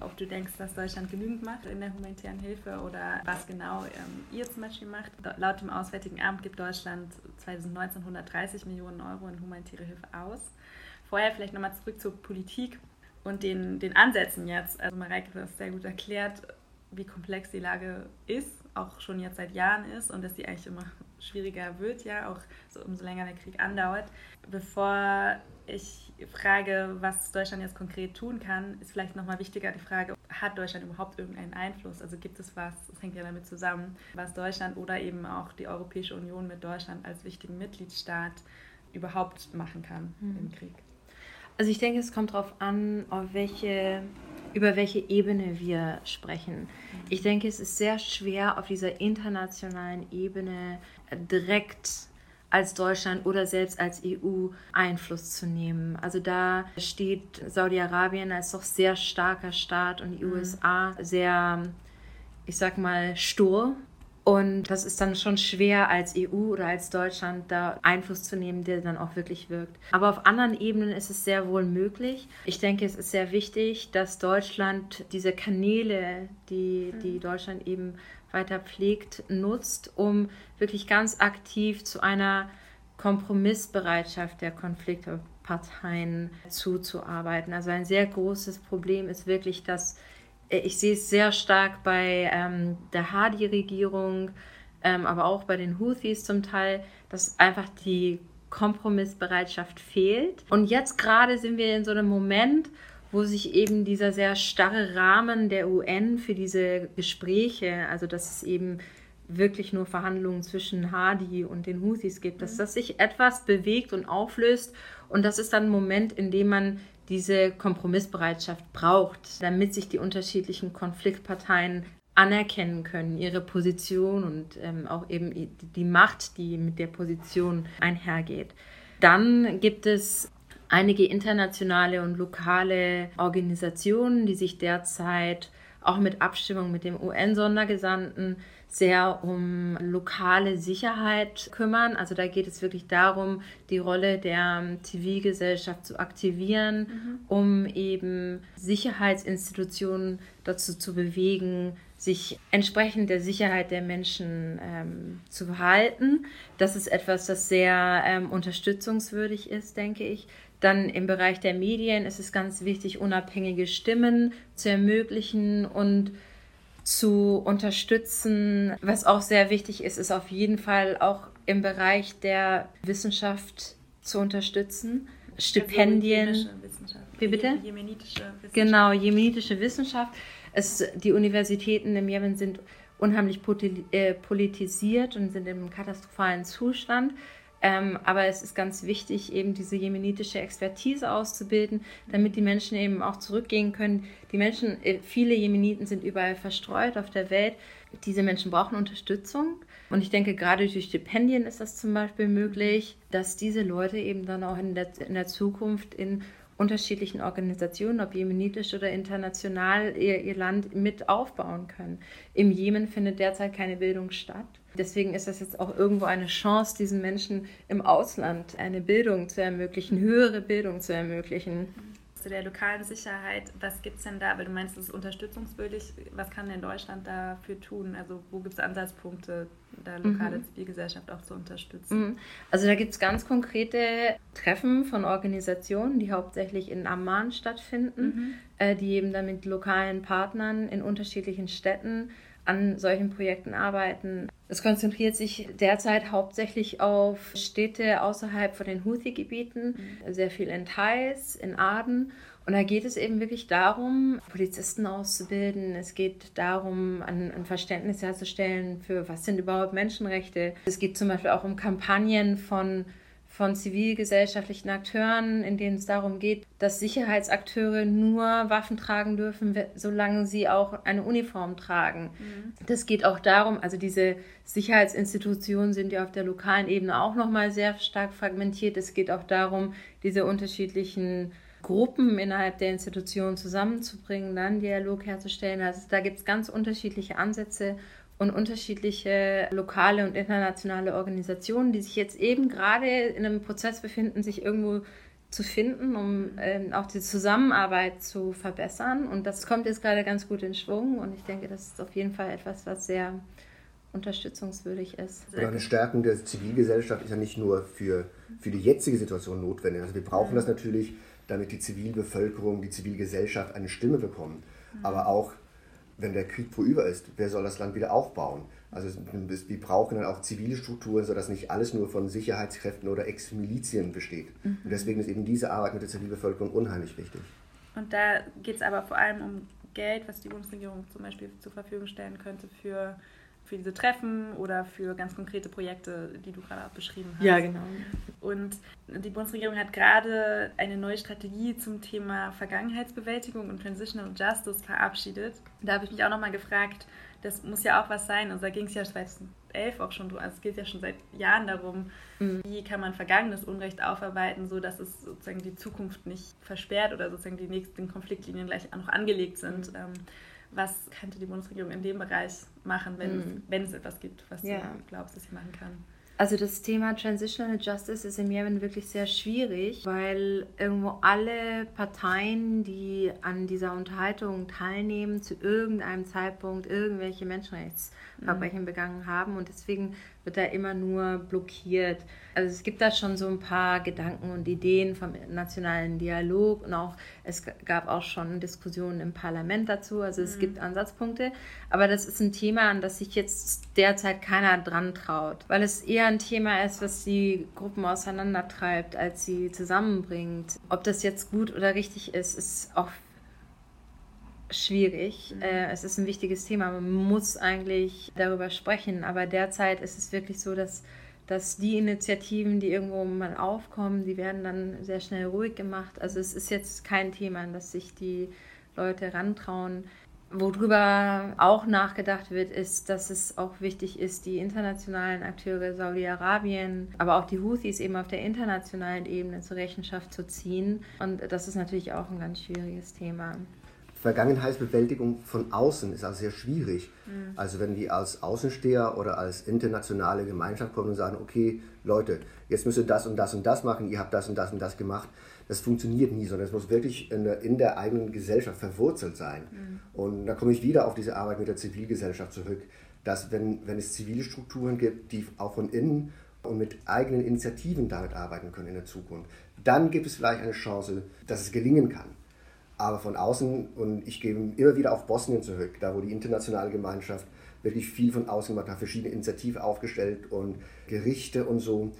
ob du denkst, dass Deutschland genügend macht in der humanitären Hilfe oder was genau ähm, ihr zum Beispiel macht. Laut dem Auswärtigen Amt gibt Deutschland 2019 130 Millionen Euro in humanitäre Hilfe aus. Vorher vielleicht nochmal zurück zur Politik und den, den Ansätzen jetzt. Also Mareike, du hast sehr gut erklärt, wie komplex die Lage ist, auch schon jetzt seit Jahren ist und dass sie eigentlich immer schwieriger wird, ja, auch so umso länger der Krieg andauert. Bevor ich frage, was Deutschland jetzt konkret tun kann, ist vielleicht nochmal wichtiger die Frage, hat Deutschland überhaupt irgendeinen Einfluss? Also gibt es was, das hängt ja damit zusammen, was Deutschland oder eben auch die Europäische Union mit Deutschland als wichtigen Mitgliedstaat überhaupt machen kann mhm. im Krieg? Also ich denke, es kommt darauf an, auf welche, über welche Ebene wir sprechen. Mhm. Ich denke, es ist sehr schwer, auf dieser internationalen Ebene direkt als Deutschland oder selbst als EU Einfluss zu nehmen. Also da steht Saudi-Arabien als doch sehr starker Staat und die mhm. USA sehr, ich sag mal, stur. Und das ist dann schon schwer als EU oder als Deutschland da Einfluss zu nehmen, der dann auch wirklich wirkt. Aber auf anderen Ebenen ist es sehr wohl möglich. Ich denke, es ist sehr wichtig, dass Deutschland diese Kanäle, die, die mhm. Deutschland eben weiter pflegt, nutzt, um wirklich ganz aktiv zu einer Kompromissbereitschaft der Konfliktparteien zuzuarbeiten. Also ein sehr großes Problem ist wirklich, dass äh, ich sehe es sehr stark bei ähm, der Hadi-Regierung, ähm, aber auch bei den Houthis zum Teil, dass einfach die Kompromissbereitschaft fehlt. Und jetzt gerade sind wir in so einem Moment, wo sich eben dieser sehr starre Rahmen der UN für diese Gespräche, also dass es eben wirklich nur Verhandlungen zwischen Hadi und den Houthis gibt, dass mhm. das sich etwas bewegt und auflöst und das ist dann ein Moment, in dem man diese Kompromissbereitschaft braucht, damit sich die unterschiedlichen Konfliktparteien anerkennen können, ihre Position und ähm, auch eben die Macht, die mit der Position einhergeht. Dann gibt es einige internationale und lokale Organisationen, die sich derzeit auch mit Abstimmung mit dem UN-Sondergesandten sehr um lokale Sicherheit kümmern. Also da geht es wirklich darum, die Rolle der Zivilgesellschaft zu aktivieren, mhm. um eben Sicherheitsinstitutionen dazu zu bewegen, sich entsprechend der Sicherheit der Menschen ähm, zu verhalten. Das ist etwas, das sehr ähm, unterstützungswürdig ist, denke ich. Dann im Bereich der Medien ist es ganz wichtig, unabhängige Stimmen zu ermöglichen und zu unterstützen. Was auch sehr wichtig ist, ist auf jeden Fall auch im Bereich der Wissenschaft zu unterstützen. Stipendien. Also Wie bitte? Jemenitische Wissenschaft. Genau, jemenitische Wissenschaft. Es, die Universitäten im Jemen sind unheimlich äh, politisiert und sind im katastrophalen Zustand. Ähm, aber es ist ganz wichtig, eben diese jemenitische Expertise auszubilden, damit die Menschen eben auch zurückgehen können. Die Menschen, äh, viele Jemeniten sind überall verstreut auf der Welt. Diese Menschen brauchen Unterstützung. Und ich denke, gerade durch Stipendien ist das zum Beispiel möglich, dass diese Leute eben dann auch in der, in der Zukunft in unterschiedlichen Organisationen, ob jemenitisch oder international, ihr, ihr Land mit aufbauen können. Im Jemen findet derzeit keine Bildung statt. Deswegen ist das jetzt auch irgendwo eine Chance, diesen Menschen im Ausland eine Bildung zu ermöglichen, höhere Bildung zu ermöglichen. Zu der lokalen Sicherheit, was gibt es denn da? Weil du meinst, es ist unterstützungswürdig. Was kann denn Deutschland dafür tun? Also wo gibt es Ansatzpunkte, da lokale mhm. Zivilgesellschaft auch zu unterstützen? Mhm. Also da gibt es ganz konkrete Treffen von Organisationen, die hauptsächlich in Amman stattfinden, mhm. äh, die eben dann mit lokalen Partnern in unterschiedlichen Städten an solchen Projekten arbeiten. Es konzentriert sich derzeit hauptsächlich auf Städte außerhalb von den Houthi-Gebieten, sehr viel in Thais, in Aden. Und da geht es eben wirklich darum, Polizisten auszubilden. Es geht darum, ein, ein, Verständnis herzustellen für, was sind überhaupt Menschenrechte. Es geht zum Beispiel auch um Kampagnen von von zivilgesellschaftlichen Akteuren, in denen es darum geht, dass Sicherheitsakteure nur Waffen tragen dürfen, solange sie auch eine Uniform tragen. Mhm. Das geht auch darum, also diese Sicherheitsinstitutionen sind ja auf der lokalen Ebene auch nochmal sehr stark fragmentiert. Es geht auch darum, diese unterschiedlichen Gruppen innerhalb der Institutionen zusammenzubringen, dann Dialog herzustellen. Also da gibt es ganz unterschiedliche Ansätze und unterschiedliche lokale und internationale Organisationen, die sich jetzt eben gerade in einem Prozess befinden, sich irgendwo zu finden, um ähm, auch die Zusammenarbeit zu verbessern. Und das kommt jetzt gerade ganz gut in Schwung und ich denke, das ist auf jeden Fall etwas, was sehr unterstützungswürdig ist. Oder eine Stärkung der Zivilgesellschaft ist ja nicht nur für, für die jetzige Situation notwendig. Also wir brauchen das natürlich, damit die Zivilbevölkerung, die Zivilgesellschaft eine Stimme bekommen. Mhm. Aber auch wenn der Krieg vorüber ist, wer soll das Land wieder aufbauen? Also wir brauchen dann auch zivile Strukturen, sodass nicht alles nur von Sicherheitskräften oder Ex-Milizien besteht. Mhm. Und deswegen ist eben diese Arbeit mit der Zivilbevölkerung unheimlich wichtig. Und da geht es aber vor allem um Geld, was die Bundesregierung zum Beispiel zur Verfügung stellen könnte für für diese Treffen oder für ganz konkrete Projekte, die du gerade auch beschrieben hast. Ja, genau. Und die Bundesregierung hat gerade eine neue Strategie zum Thema Vergangenheitsbewältigung und Transitional Justice verabschiedet. Da habe ich mich auch nochmal gefragt, das muss ja auch was sein. Also da ging es ja 2011 auch schon, also es geht ja schon seit Jahren darum, mhm. wie kann man vergangenes Unrecht aufarbeiten, sodass es sozusagen die Zukunft nicht versperrt oder sozusagen die nächsten Konfliktlinien gleich noch angelegt sind. Mhm. Was könnte die Bundesregierung in dem Bereich machen, wenn, mhm. es, wenn es etwas gibt, was ja. du glaubst, dass sie machen kann? Also das Thema Transitional Justice ist im Jemen wirklich sehr schwierig, weil irgendwo alle Parteien, die an dieser Unterhaltung teilnehmen, zu irgendeinem Zeitpunkt irgendwelche Menschenrechtsverbrechen mhm. begangen haben und deswegen wird da immer nur blockiert. Also es gibt da schon so ein paar Gedanken und Ideen vom nationalen Dialog und auch es gab auch schon Diskussionen im Parlament dazu. Also es mhm. gibt Ansatzpunkte, aber das ist ein Thema, an das sich jetzt derzeit keiner dran traut, weil es eher ein Thema ist, was die Gruppen auseinandertreibt, als sie zusammenbringt. Ob das jetzt gut oder richtig ist, ist auch schwierig. Mhm. Äh, es ist ein wichtiges Thema. Man muss eigentlich darüber sprechen. Aber derzeit ist es wirklich so, dass, dass die Initiativen, die irgendwo mal aufkommen, die werden dann sehr schnell ruhig gemacht. Also es ist jetzt kein Thema, an das sich die Leute rantrauen. Worüber auch nachgedacht wird, ist, dass es auch wichtig ist, die internationalen Akteure Saudi-Arabien, aber auch die Houthis eben auf der internationalen Ebene zur Rechenschaft zu ziehen. Und das ist natürlich auch ein ganz schwieriges Thema. Vergangenheitsbewältigung von außen ist also sehr schwierig. Mhm. Also wenn die als Außensteher oder als internationale Gemeinschaft kommen und sagen, okay, Leute, jetzt müsst ihr das und das und das machen, ihr habt das und das und das gemacht, das funktioniert nie, sondern es muss wirklich in der, in der eigenen Gesellschaft verwurzelt sein. Mhm. Und da komme ich wieder auf diese Arbeit mit der Zivilgesellschaft zurück, dass wenn, wenn es zivile Strukturen gibt, die auch von innen und mit eigenen Initiativen damit arbeiten können in der Zukunft, dann gibt es vielleicht eine Chance, dass es gelingen kann aber von außen, und ich gehe immer wieder auf Bosnien zurück, da wo die internationale Gemeinschaft wirklich viel von außen gemacht hat, verschiedene Initiativen aufgestellt und Gerichte und so.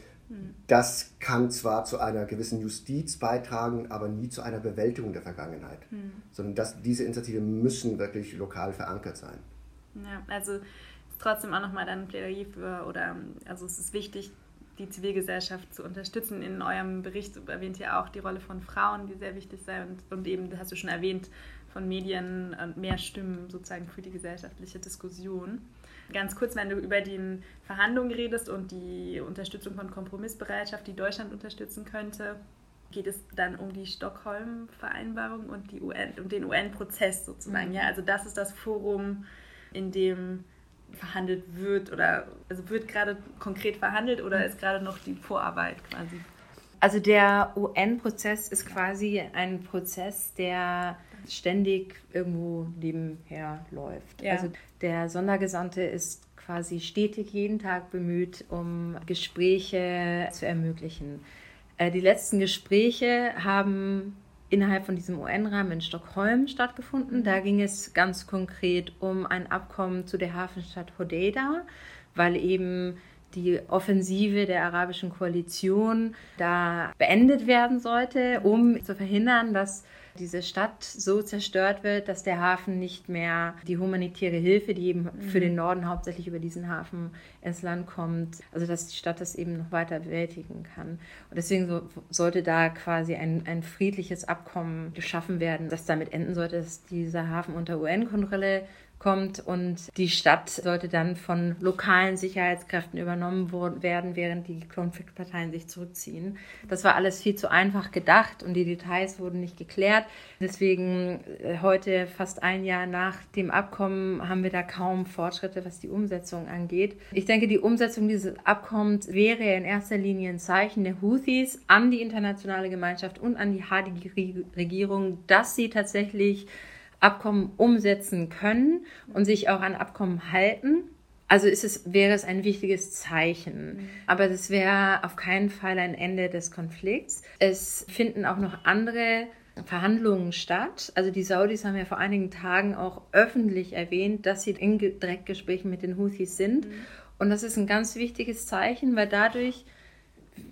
Das kann zwar zu einer gewissen Justiz beitragen, aber nie zu einer Bewältigung der Vergangenheit. Hm. Sondern das, diese Initiativen müssen wirklich lokal verankert sein. Ja, also ist trotzdem auch nochmal ein Plädoyer für, oder also es ist wichtig, die Zivilgesellschaft zu unterstützen. In eurem Bericht erwähnt ihr auch die Rolle von Frauen, die sehr wichtig sei und, und eben, das hast du schon erwähnt, von Medien und mehr Stimmen sozusagen für die gesellschaftliche Diskussion. Ganz kurz, wenn du über die Verhandlungen redest und die Unterstützung von Kompromissbereitschaft, die Deutschland unterstützen könnte, geht es dann um die Stockholm-Vereinbarung und die UN, um den UN-Prozess sozusagen. Mhm. Ja, also das ist das Forum, in dem verhandelt wird oder also wird gerade konkret verhandelt oder ist gerade noch die Vorarbeit quasi? Also der UN-Prozess ist quasi ein Prozess, der ständig irgendwo nebenher läuft. Ja. Also der Sondergesandte ist quasi stetig jeden Tag bemüht, um Gespräche zu ermöglichen. Äh, die letzten Gespräche haben innerhalb von diesem UN-Rahmen in Stockholm stattgefunden. Da ging es ganz konkret um ein Abkommen zu der Hafenstadt Hodeida, weil eben die Offensive der arabischen Koalition da beendet werden sollte, um zu verhindern, dass diese Stadt so zerstört wird, dass der Hafen nicht mehr die humanitäre Hilfe, die eben für den mhm. Norden hauptsächlich über diesen Hafen ins Land kommt, also dass die Stadt das eben noch weiter bewältigen kann. Und deswegen so, sollte da quasi ein, ein friedliches Abkommen geschaffen werden, das damit enden sollte, dass dieser Hafen unter UN-Kontrolle kommt und die Stadt sollte dann von lokalen Sicherheitskräften übernommen werden, während die Konfliktparteien sich zurückziehen. Das war alles viel zu einfach gedacht und die Details wurden nicht geklärt. Deswegen äh, heute, fast ein Jahr nach dem Abkommen, haben wir da kaum Fortschritte, was die Umsetzung angeht. Ich denke, die Umsetzung dieses Abkommens wäre in erster Linie ein Zeichen der Houthis an die internationale Gemeinschaft und an die Hadi-Regierung, dass sie tatsächlich Abkommen umsetzen können und sich auch an Abkommen halten. Also ist es, wäre es ein wichtiges Zeichen. Mhm. Aber das wäre auf keinen Fall ein Ende des Konflikts. Es finden auch noch andere Verhandlungen statt. Also die Saudis haben ja vor einigen Tagen auch öffentlich erwähnt, dass sie in Direktgesprächen mit den Houthis sind. Mhm. Und das ist ein ganz wichtiges Zeichen, weil dadurch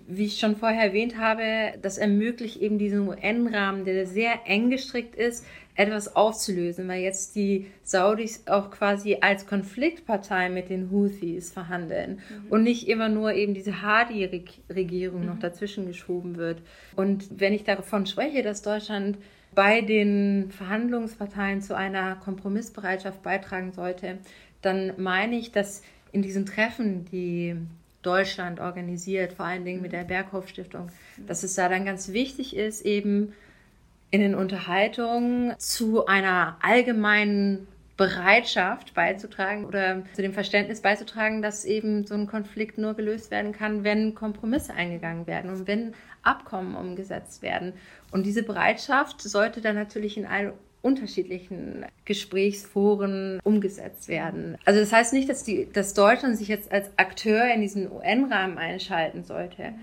wie ich schon vorher erwähnt habe, das ermöglicht eben diesen UN-Rahmen, der sehr eng gestrickt ist, etwas aufzulösen, weil jetzt die Saudis auch quasi als Konfliktpartei mit den Houthis verhandeln mhm. und nicht immer nur eben diese Hadi-Regierung mhm. noch dazwischen geschoben wird. Und wenn ich davon spreche, dass Deutschland bei den Verhandlungsparteien zu einer Kompromissbereitschaft beitragen sollte, dann meine ich, dass in diesen Treffen, die Deutschland organisiert, vor allen Dingen mit der Berghof Stiftung, dass es da dann ganz wichtig ist, eben in den Unterhaltungen zu einer allgemeinen Bereitschaft beizutragen oder zu dem Verständnis beizutragen, dass eben so ein Konflikt nur gelöst werden kann, wenn Kompromisse eingegangen werden und wenn Abkommen umgesetzt werden. Und diese Bereitschaft sollte dann natürlich in allen unterschiedlichen Gesprächsforen umgesetzt werden. Also das heißt nicht, dass, die, dass Deutschland sich jetzt als Akteur in diesen UN-Rahmen einschalten sollte.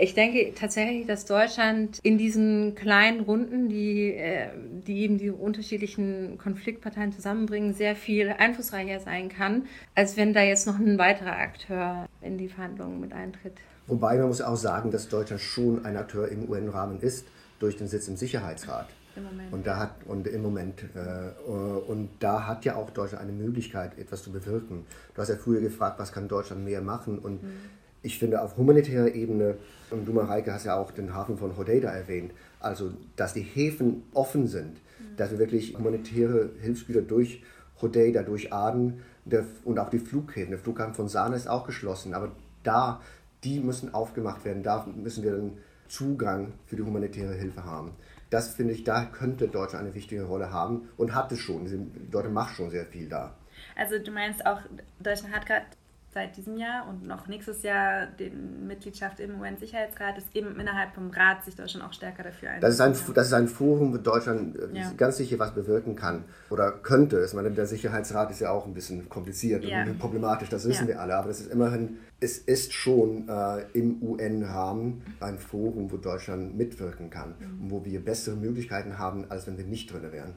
Ich denke tatsächlich, dass Deutschland in diesen kleinen Runden, die, äh, die eben die unterschiedlichen Konfliktparteien zusammenbringen, sehr viel einflussreicher sein kann, als wenn da jetzt noch ein weiterer Akteur in die Verhandlungen mit eintritt. Wobei man muss auch sagen, dass Deutschland schon ein Akteur im UN-Rahmen ist, durch den Sitz im Sicherheitsrat. Im Moment. Und da hat und im Moment äh, und da hat ja auch Deutschland eine Möglichkeit, etwas zu bewirken. Du hast ja früher gefragt, was kann Deutschland mehr machen und mhm ich finde auf humanitärer Ebene, und du Mareike hast ja auch den Hafen von Hodeida erwähnt, also dass die Häfen offen sind, mhm. dass wir wirklich humanitäre Hilfsgüter durch Hodeida, durch Aden der, und auch die Flughäfen, der Flughafen von Sana ist auch geschlossen, aber da, die müssen aufgemacht werden, da müssen wir dann Zugang für die humanitäre Hilfe haben. Das finde ich, da könnte Deutschland eine wichtige Rolle haben und hat es schon. Deutschland macht schon sehr viel da. Also du meinst auch, Deutschland hat gerade seit diesem Jahr und noch nächstes Jahr die Mitgliedschaft im UN-Sicherheitsrat ist eben innerhalb vom Rat sich Deutschland auch stärker dafür ein. Das ist ein, das ist ein Forum, wo Deutschland äh, ja. ganz sicher was bewirken kann oder könnte. Ich meine, der Sicherheitsrat ist ja auch ein bisschen kompliziert ja. und problematisch, das wissen ja. wir alle, aber das ist immerhin, es ist schon äh, im UN-Rahmen ein Forum, wo Deutschland mitwirken kann mhm. und wo wir bessere Möglichkeiten haben, als wenn wir nicht drin wären.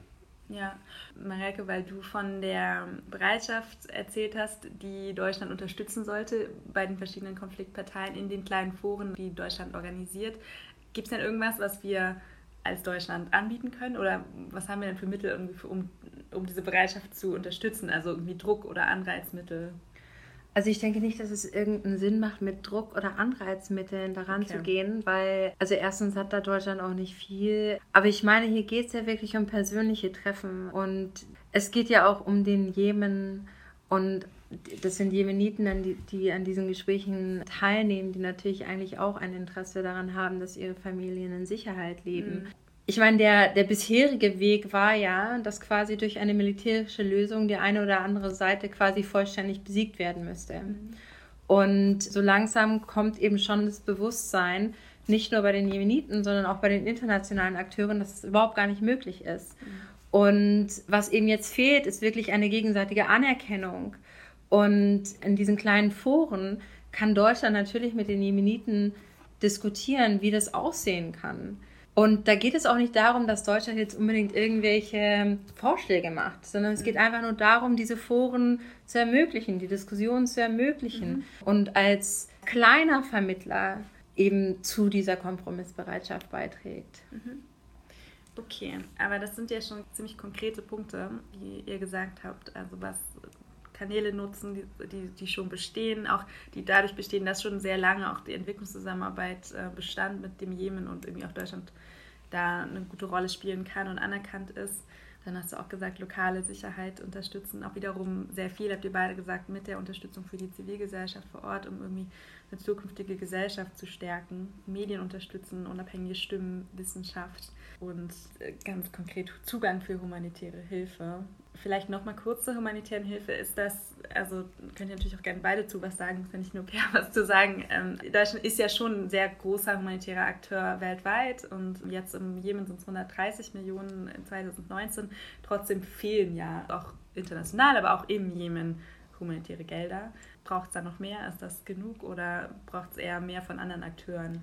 Ja, Mareike, weil du von der Bereitschaft erzählt hast, die Deutschland unterstützen sollte bei den verschiedenen Konfliktparteien in den kleinen Foren, die Deutschland organisiert. Gibt es denn irgendwas, was wir als Deutschland anbieten können? Oder was haben wir denn für Mittel, für, um, um diese Bereitschaft zu unterstützen? Also irgendwie Druck oder Anreizmittel? Also ich denke nicht, dass es irgendeinen Sinn macht, mit Druck oder Anreizmitteln daran okay. zu gehen, weil, also erstens hat da Deutschland auch nicht viel. Aber ich meine, hier geht es ja wirklich um persönliche Treffen und es geht ja auch um den Jemen und das sind Jemeniten, die, die an diesen Gesprächen teilnehmen, die natürlich eigentlich auch ein Interesse daran haben, dass ihre Familien in Sicherheit leben. Mhm. Ich meine, der, der bisherige Weg war ja, dass quasi durch eine militärische Lösung die eine oder andere Seite quasi vollständig besiegt werden müsste. Mhm. Und so langsam kommt eben schon das Bewusstsein, nicht nur bei den Jemeniten, sondern auch bei den internationalen Akteuren, dass es überhaupt gar nicht möglich ist. Mhm. Und was eben jetzt fehlt, ist wirklich eine gegenseitige Anerkennung. Und in diesen kleinen Foren kann Deutschland natürlich mit den Jemeniten diskutieren, wie das aussehen kann. Und da geht es auch nicht darum, dass Deutschland jetzt unbedingt irgendwelche Vorschläge macht, sondern es geht einfach nur darum, diese Foren zu ermöglichen, die Diskussion zu ermöglichen mhm. und als kleiner Vermittler eben zu dieser Kompromissbereitschaft beiträgt. Mhm. Okay, aber das sind ja schon ziemlich konkrete Punkte, die ihr gesagt habt. Also was Kanäle nutzen, die, die, die, schon bestehen, auch die dadurch bestehen, dass schon sehr lange auch die Entwicklungszusammenarbeit äh, bestand mit dem Jemen und irgendwie auch Deutschland da eine gute Rolle spielen kann und anerkannt ist. Dann hast du auch gesagt, lokale Sicherheit unterstützen. Auch wiederum sehr viel, habt ihr beide gesagt, mit der Unterstützung für die Zivilgesellschaft vor Ort, um irgendwie eine zukünftige Gesellschaft zu stärken. Medien unterstützen, unabhängige Stimmen, Wissenschaft und äh, ganz konkret Zugang für humanitäre Hilfe vielleicht noch mal kurz zur humanitären Hilfe ist das, also könnt ihr natürlich auch gerne beide zu was sagen, kann ich nur Per was zu sagen. Ähm, Deutschland ist ja schon ein sehr großer humanitärer Akteur weltweit und jetzt im Jemen sind es 130 Millionen in 2019. Trotzdem fehlen ja auch international, aber auch im Jemen humanitäre Gelder. Braucht es da noch mehr? Ist das genug oder braucht es eher mehr von anderen Akteuren?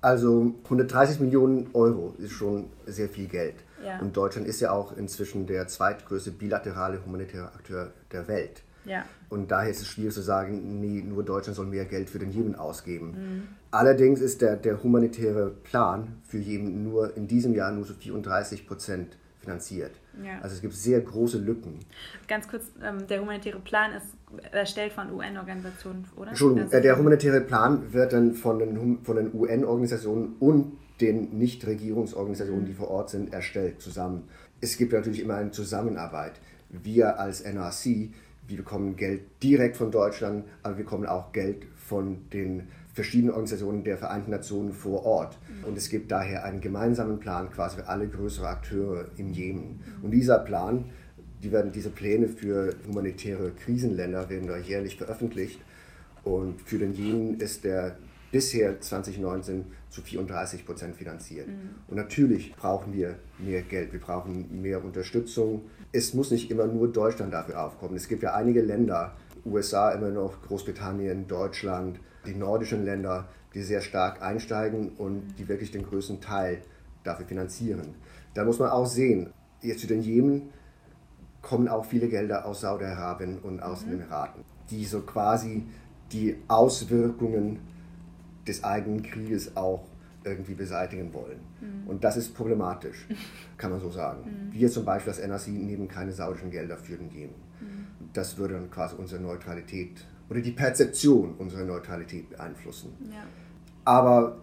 Also 130 Millionen Euro ist schon sehr viel Geld. Ja. Und Deutschland ist ja auch inzwischen der zweitgrößte bilaterale humanitäre Akteur der Welt. Ja. Und daher ist es schwierig zu sagen, nee, nur Deutschland soll mehr Geld für den Jemen ausgeben. Mhm. Allerdings ist der, der humanitäre Plan für Jemen nur in diesem Jahr nur so 34 Prozent finanziert. Ja. Also es gibt sehr große Lücken. Ganz kurz, ähm, der humanitäre Plan ist erstellt von UN-Organisationen, oder? Entschuldigung, also, der humanitäre Plan wird dann von den, von den UN-Organisationen und den Nichtregierungsorganisationen, die vor Ort sind, erstellt zusammen. Es gibt natürlich immer eine Zusammenarbeit. Wir als NRC, wir bekommen Geld direkt von Deutschland, aber wir bekommen auch Geld von den verschiedenen Organisationen der Vereinten Nationen vor Ort. Und es gibt daher einen gemeinsamen Plan quasi für alle größeren Akteure im Jemen. Und dieser Plan, die werden, diese Pläne für humanitäre Krisenländer werden da jährlich veröffentlicht. Und für den Jemen ist der bisher 2019 zu 34 Prozent finanziert. Mhm. Und natürlich brauchen wir mehr Geld, wir brauchen mehr Unterstützung. Es muss nicht immer nur Deutschland dafür aufkommen. Es gibt ja einige Länder, USA immer noch, Großbritannien, Deutschland, die nordischen Länder, die sehr stark einsteigen und die wirklich den größten Teil dafür finanzieren. Da muss man auch sehen, jetzt zu den Jemen kommen auch viele Gelder aus Saudi-Arabien und aus mhm. den Emiraten, die so quasi die Auswirkungen des eigenen Krieges auch irgendwie beseitigen wollen. Mhm. Und das ist problematisch, kann man so sagen. Mhm. Wir zum Beispiel als NRC nehmen keine saudischen Gelder für den Jemen. Mhm. Das würde dann quasi unsere Neutralität oder die Perzeption unserer Neutralität beeinflussen. Ja. Aber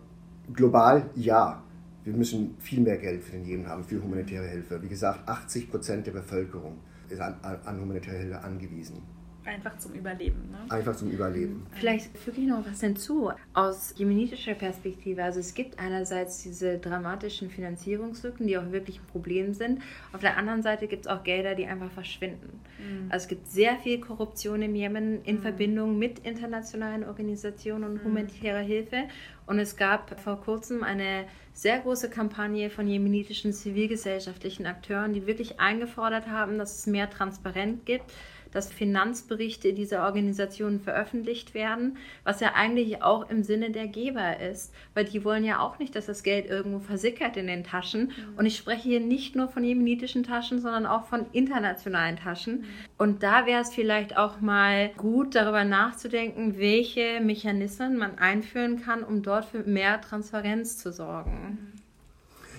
global ja. Wir müssen viel mehr Geld für den Jemen haben, für humanitäre Hilfe. Wie gesagt, 80 Prozent der Bevölkerung ist an, an humanitäre Hilfe angewiesen. Einfach zum Überleben. Ne? Einfach zum Überleben. Mhm. Vielleicht füge ich noch was hinzu. Aus jemenitischer Perspektive. Also es gibt einerseits diese dramatischen Finanzierungslücken, die auch wirklich ein Problem sind. Auf der anderen Seite gibt es auch Gelder, die einfach verschwinden. Mhm. Also es gibt sehr viel Korruption im Jemen in mhm. Verbindung mit internationalen Organisationen und mhm. humanitärer Hilfe. Und es gab vor kurzem eine sehr große Kampagne von jemenitischen zivilgesellschaftlichen Akteuren, die wirklich eingefordert haben, dass es mehr Transparenz gibt dass Finanzberichte dieser Organisationen veröffentlicht werden, was ja eigentlich auch im Sinne der Geber ist, weil die wollen ja auch nicht, dass das Geld irgendwo versickert in den Taschen. Mhm. Und ich spreche hier nicht nur von jemenitischen Taschen, sondern auch von internationalen Taschen. Mhm. Und da wäre es vielleicht auch mal gut, darüber nachzudenken, welche Mechanismen man einführen kann, um dort für mehr Transparenz zu sorgen. Mhm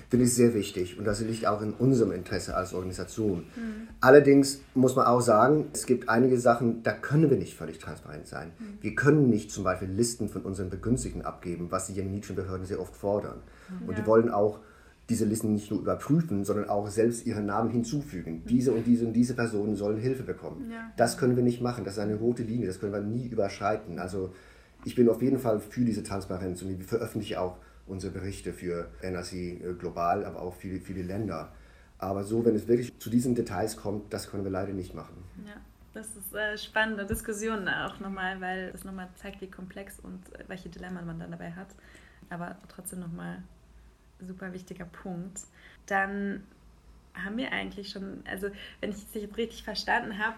finde ich sehr wichtig und das liegt auch in unserem Interesse als Organisation. Mhm. Allerdings muss man auch sagen, es gibt einige Sachen, da können wir nicht völlig transparent sein. Mhm. Wir können nicht zum Beispiel Listen von unseren Begünstigten abgeben, was die jemenitischen Behörden sehr oft fordern. Mhm. Und die wollen auch diese Listen nicht nur überprüfen, sondern auch selbst ihren Namen hinzufügen. Mhm. Diese und diese und diese Personen sollen Hilfe bekommen. Ja. Das können wir nicht machen. Das ist eine rote Linie. Das können wir nie überschreiten. Also ich bin auf jeden Fall für diese Transparenz und ich veröffentliche auch unsere Berichte für NRC äh, global, aber auch viele, viele Länder. Aber so, wenn es wirklich zu diesen Details kommt, das können wir leider nicht machen. Ja, das ist eine spannende Diskussion auch nochmal, weil das nochmal zeigt, wie komplex und welche Dilemma man dann dabei hat. Aber trotzdem nochmal super wichtiger Punkt. Dann haben wir eigentlich schon, also wenn ich es richtig verstanden habe,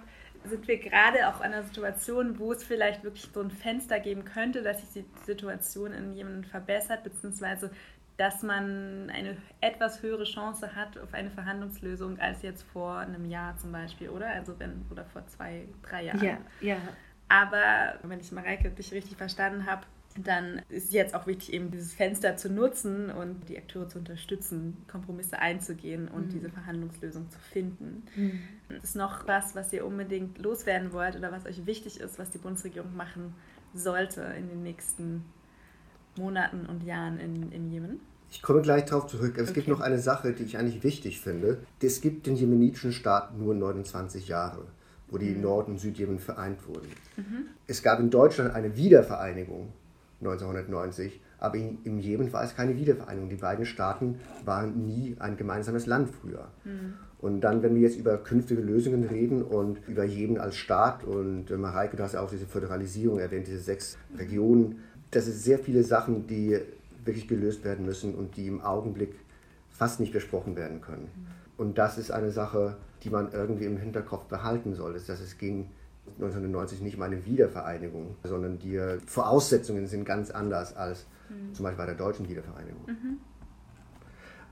sind wir gerade auch in einer Situation, wo es vielleicht wirklich so ein Fenster geben könnte, dass sich die Situation in Jemen verbessert, beziehungsweise dass man eine etwas höhere Chance hat auf eine Verhandlungslösung als jetzt vor einem Jahr zum Beispiel, oder? Also wenn, oder vor zwei, drei Jahren. Ja, ja. Aber wenn ich Mareike dich richtig verstanden habe, dann ist jetzt auch wichtig, eben dieses Fenster zu nutzen und die Akteure zu unterstützen, Kompromisse einzugehen und mhm. diese Verhandlungslösung zu finden. Mhm. Ist noch was, was ihr unbedingt loswerden wollt oder was euch wichtig ist, was die Bundesregierung machen sollte in den nächsten Monaten und Jahren in, in Jemen? Ich komme gleich darauf zurück. Es okay. gibt noch eine Sache, die ich eigentlich wichtig finde. Es gibt den jemenitischen Staat nur 29 Jahre, wo die mhm. Nord- und Südjemen vereint wurden. Mhm. Es gab in Deutschland eine Wiedervereinigung 1990. Aber im Jemen war es keine Wiedervereinigung. Die beiden Staaten waren nie ein gemeinsames Land früher. Mhm. Und dann, wenn wir jetzt über künftige Lösungen reden und über Jemen als Staat und äh, Mareike, du hast ja auch diese Föderalisierung erwähnt, diese sechs Regionen, das sind sehr viele Sachen, die wirklich gelöst werden müssen und die im Augenblick fast nicht besprochen werden können. Mhm. Und das ist eine Sache, die man irgendwie im Hinterkopf behalten soll, ist, dass es ging 1990 nicht mal eine Wiedervereinigung, sondern die Voraussetzungen sind ganz anders als mhm. zum Beispiel bei der deutschen Wiedervereinigung. Mhm.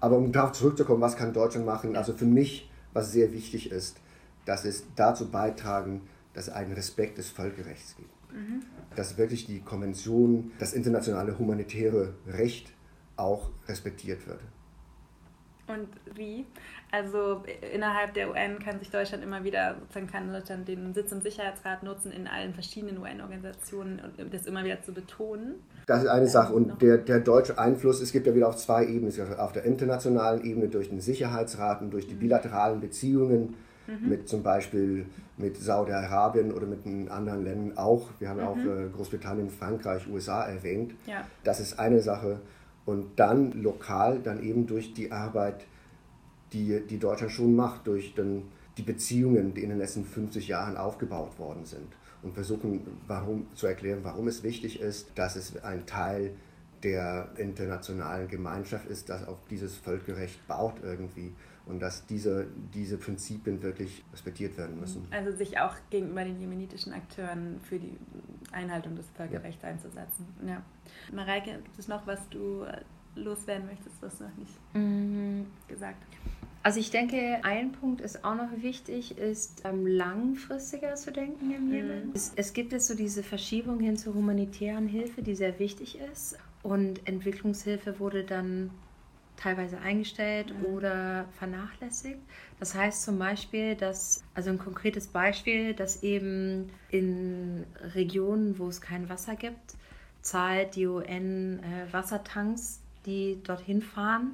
Aber um darauf zurückzukommen, was kann Deutschland machen? Also für mich, was sehr wichtig ist, dass es dazu beitragen, dass es einen Respekt des Völkerrechts gibt. Mhm. Dass wirklich die Konvention, das internationale humanitäre Recht auch respektiert wird. Und wie? Also innerhalb der UN kann sich Deutschland immer wieder, sozusagen kann Deutschland den Sitz im Sicherheitsrat nutzen in allen verschiedenen UN-Organisationen und das immer wieder zu betonen. Das ist eine Sache. Und der, der deutsche Einfluss, es gibt ja wieder auf zwei Ebenen. Auf der internationalen Ebene durch den Sicherheitsrat und durch die mhm. bilateralen Beziehungen mhm. mit zum Beispiel mit Saudi-Arabien oder mit anderen Ländern auch. Wir haben mhm. auch äh, Großbritannien, Frankreich, USA erwähnt. Ja. Das ist eine Sache und dann lokal, dann eben durch die Arbeit, die, die Deutschland schon macht, durch den, die Beziehungen, die in den letzten 50 Jahren aufgebaut worden sind und versuchen warum, zu erklären, warum es wichtig ist, dass es ein Teil der internationalen Gemeinschaft ist, das auf dieses Völkerrecht baut irgendwie und dass diese, diese Prinzipien wirklich respektiert werden müssen. Also sich auch gegenüber den jemenitischen Akteuren für die Einhaltung des Völkerrechts ja. einzusetzen. Ja. Mareike, gibt es noch, was du loswerden möchtest, was du noch nicht mhm. gesagt hast? Also ich denke, ein Punkt ist auch noch wichtig, ist ähm, langfristiger zu denken im Jemen. Mhm. Es, es, gibt jetzt so diese Verschiebung hin zur humanitären Hilfe, die sehr wichtig ist. Und Entwicklungshilfe wurde dann teilweise eingestellt mhm. oder vernachlässigt. Das heißt zum Beispiel, dass, also ein konkretes Beispiel, dass eben in Regionen, wo es kein Wasser gibt, zahlt die UN äh, Wassertanks, die dorthin fahren,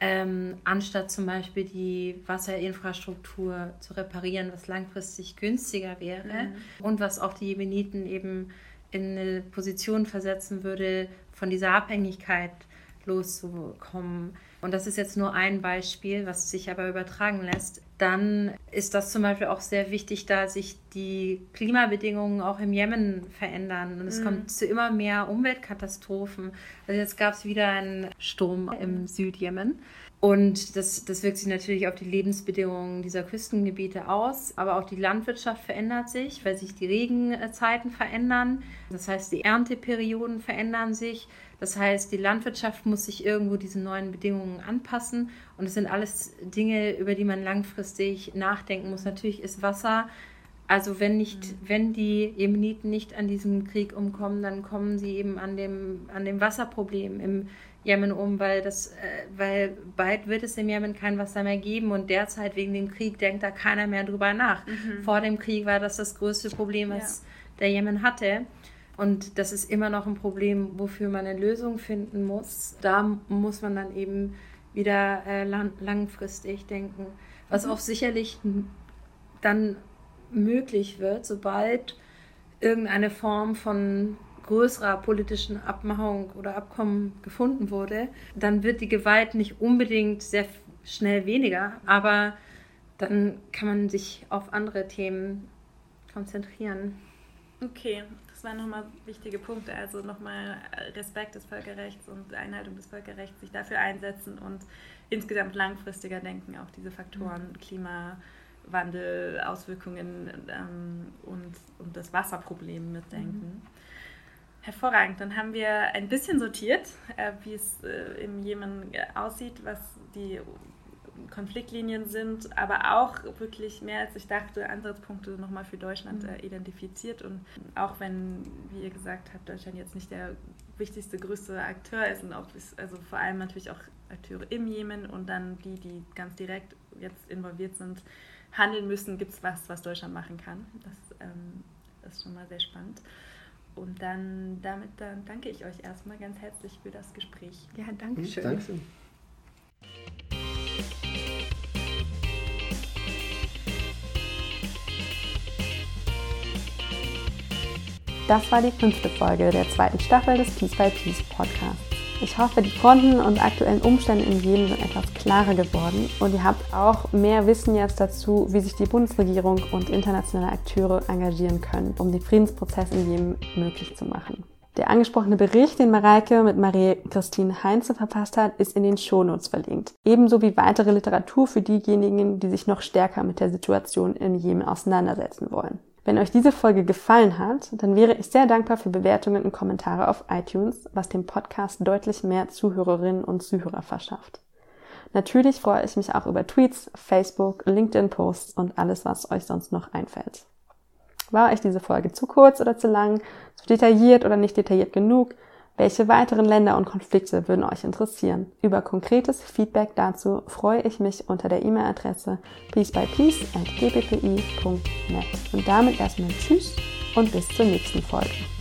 ähm, anstatt zum Beispiel die Wasserinfrastruktur zu reparieren, was langfristig günstiger wäre mhm. und was auch die Jemeniten eben in eine Position versetzen würde, von dieser Abhängigkeit loszukommen. Und das ist jetzt nur ein Beispiel, was sich aber übertragen lässt. Dann ist das zum Beispiel auch sehr wichtig, da sich die Klimabedingungen auch im Jemen verändern. Und es mhm. kommt zu immer mehr Umweltkatastrophen. Also jetzt gab es wieder einen Sturm im Südjemen. Und das, das wirkt sich natürlich auf die Lebensbedingungen dieser Küstengebiete aus. Aber auch die Landwirtschaft verändert sich, weil sich die Regenzeiten verändern. Das heißt, die Ernteperioden verändern sich. Das heißt, die Landwirtschaft muss sich irgendwo diesen neuen Bedingungen anpassen. Und es sind alles Dinge, über die man langfristig nachdenken muss. Natürlich ist Wasser, also wenn nicht, mhm. wenn die Jemeniten nicht an diesem Krieg umkommen, dann kommen sie eben an dem, an dem Wasserproblem im Jemen um, weil das, äh, weil bald wird es im Jemen kein Wasser mehr geben und derzeit wegen dem Krieg denkt da keiner mehr drüber nach. Mhm. Vor dem Krieg war das das größte Problem, was ja. der Jemen hatte. Und das ist immer noch ein Problem, wofür man eine Lösung finden muss. Da muss man dann eben wieder äh, lang, langfristig denken, was mhm. auch sicherlich dann möglich wird, sobald irgendeine Form von größerer politischen Abmachung oder Abkommen gefunden wurde, dann wird die Gewalt nicht unbedingt sehr schnell weniger, aber dann kann man sich auf andere Themen konzentrieren. Okay, waren nochmal wichtige Punkte. Also nochmal Respekt des Völkerrechts und Einhaltung des Völkerrechts, sich dafür einsetzen und insgesamt langfristiger denken, auch diese Faktoren mhm. Klimawandel, Auswirkungen ähm, und, und das Wasserproblem mitdenken. Mhm. Hervorragend, dann haben wir ein bisschen sortiert, äh, wie es äh, im Jemen aussieht, was die Konfliktlinien sind, aber auch wirklich mehr als ich dachte, Ansatzpunkte nochmal für Deutschland mhm. äh, identifiziert. Und auch wenn, wie ihr gesagt habt, Deutschland jetzt nicht der wichtigste, größte Akteur ist und auch also vor allem natürlich auch Akteure im Jemen und dann die, die ganz direkt jetzt involviert sind, handeln müssen, gibt es was, was Deutschland machen kann. Das ähm, ist schon mal sehr spannend. Und dann damit dann danke ich euch erstmal ganz herzlich für das Gespräch. Ja, danke schön. Hm, Dankeschön. Das war die fünfte Folge der zweiten Staffel des Peace by Peace Podcasts. Ich hoffe, die Fronten und aktuellen Umstände in Jemen sind etwas klarer geworden und ihr habt auch mehr Wissen jetzt dazu, wie sich die Bundesregierung und internationale Akteure engagieren können, um den Friedensprozess in Jemen möglich zu machen. Der angesprochene Bericht, den Mareike mit Marie-Christine Heinze verfasst hat, ist in den Shownotes verlinkt. Ebenso wie weitere Literatur für diejenigen, die sich noch stärker mit der Situation im Jemen auseinandersetzen wollen. Wenn euch diese Folge gefallen hat, dann wäre ich sehr dankbar für Bewertungen und Kommentare auf iTunes, was dem Podcast deutlich mehr Zuhörerinnen und Zuhörer verschafft. Natürlich freue ich mich auch über Tweets, Facebook, LinkedIn-Posts und alles, was euch sonst noch einfällt. War euch diese Folge zu kurz oder zu lang, zu detailliert oder nicht detailliert genug? Welche weiteren Länder und Konflikte würden euch interessieren? Über konkretes Feedback dazu freue ich mich unter der E-Mail-Adresse peacebypeace.gbpi.net. Und damit erstmal Tschüss und bis zur nächsten Folge.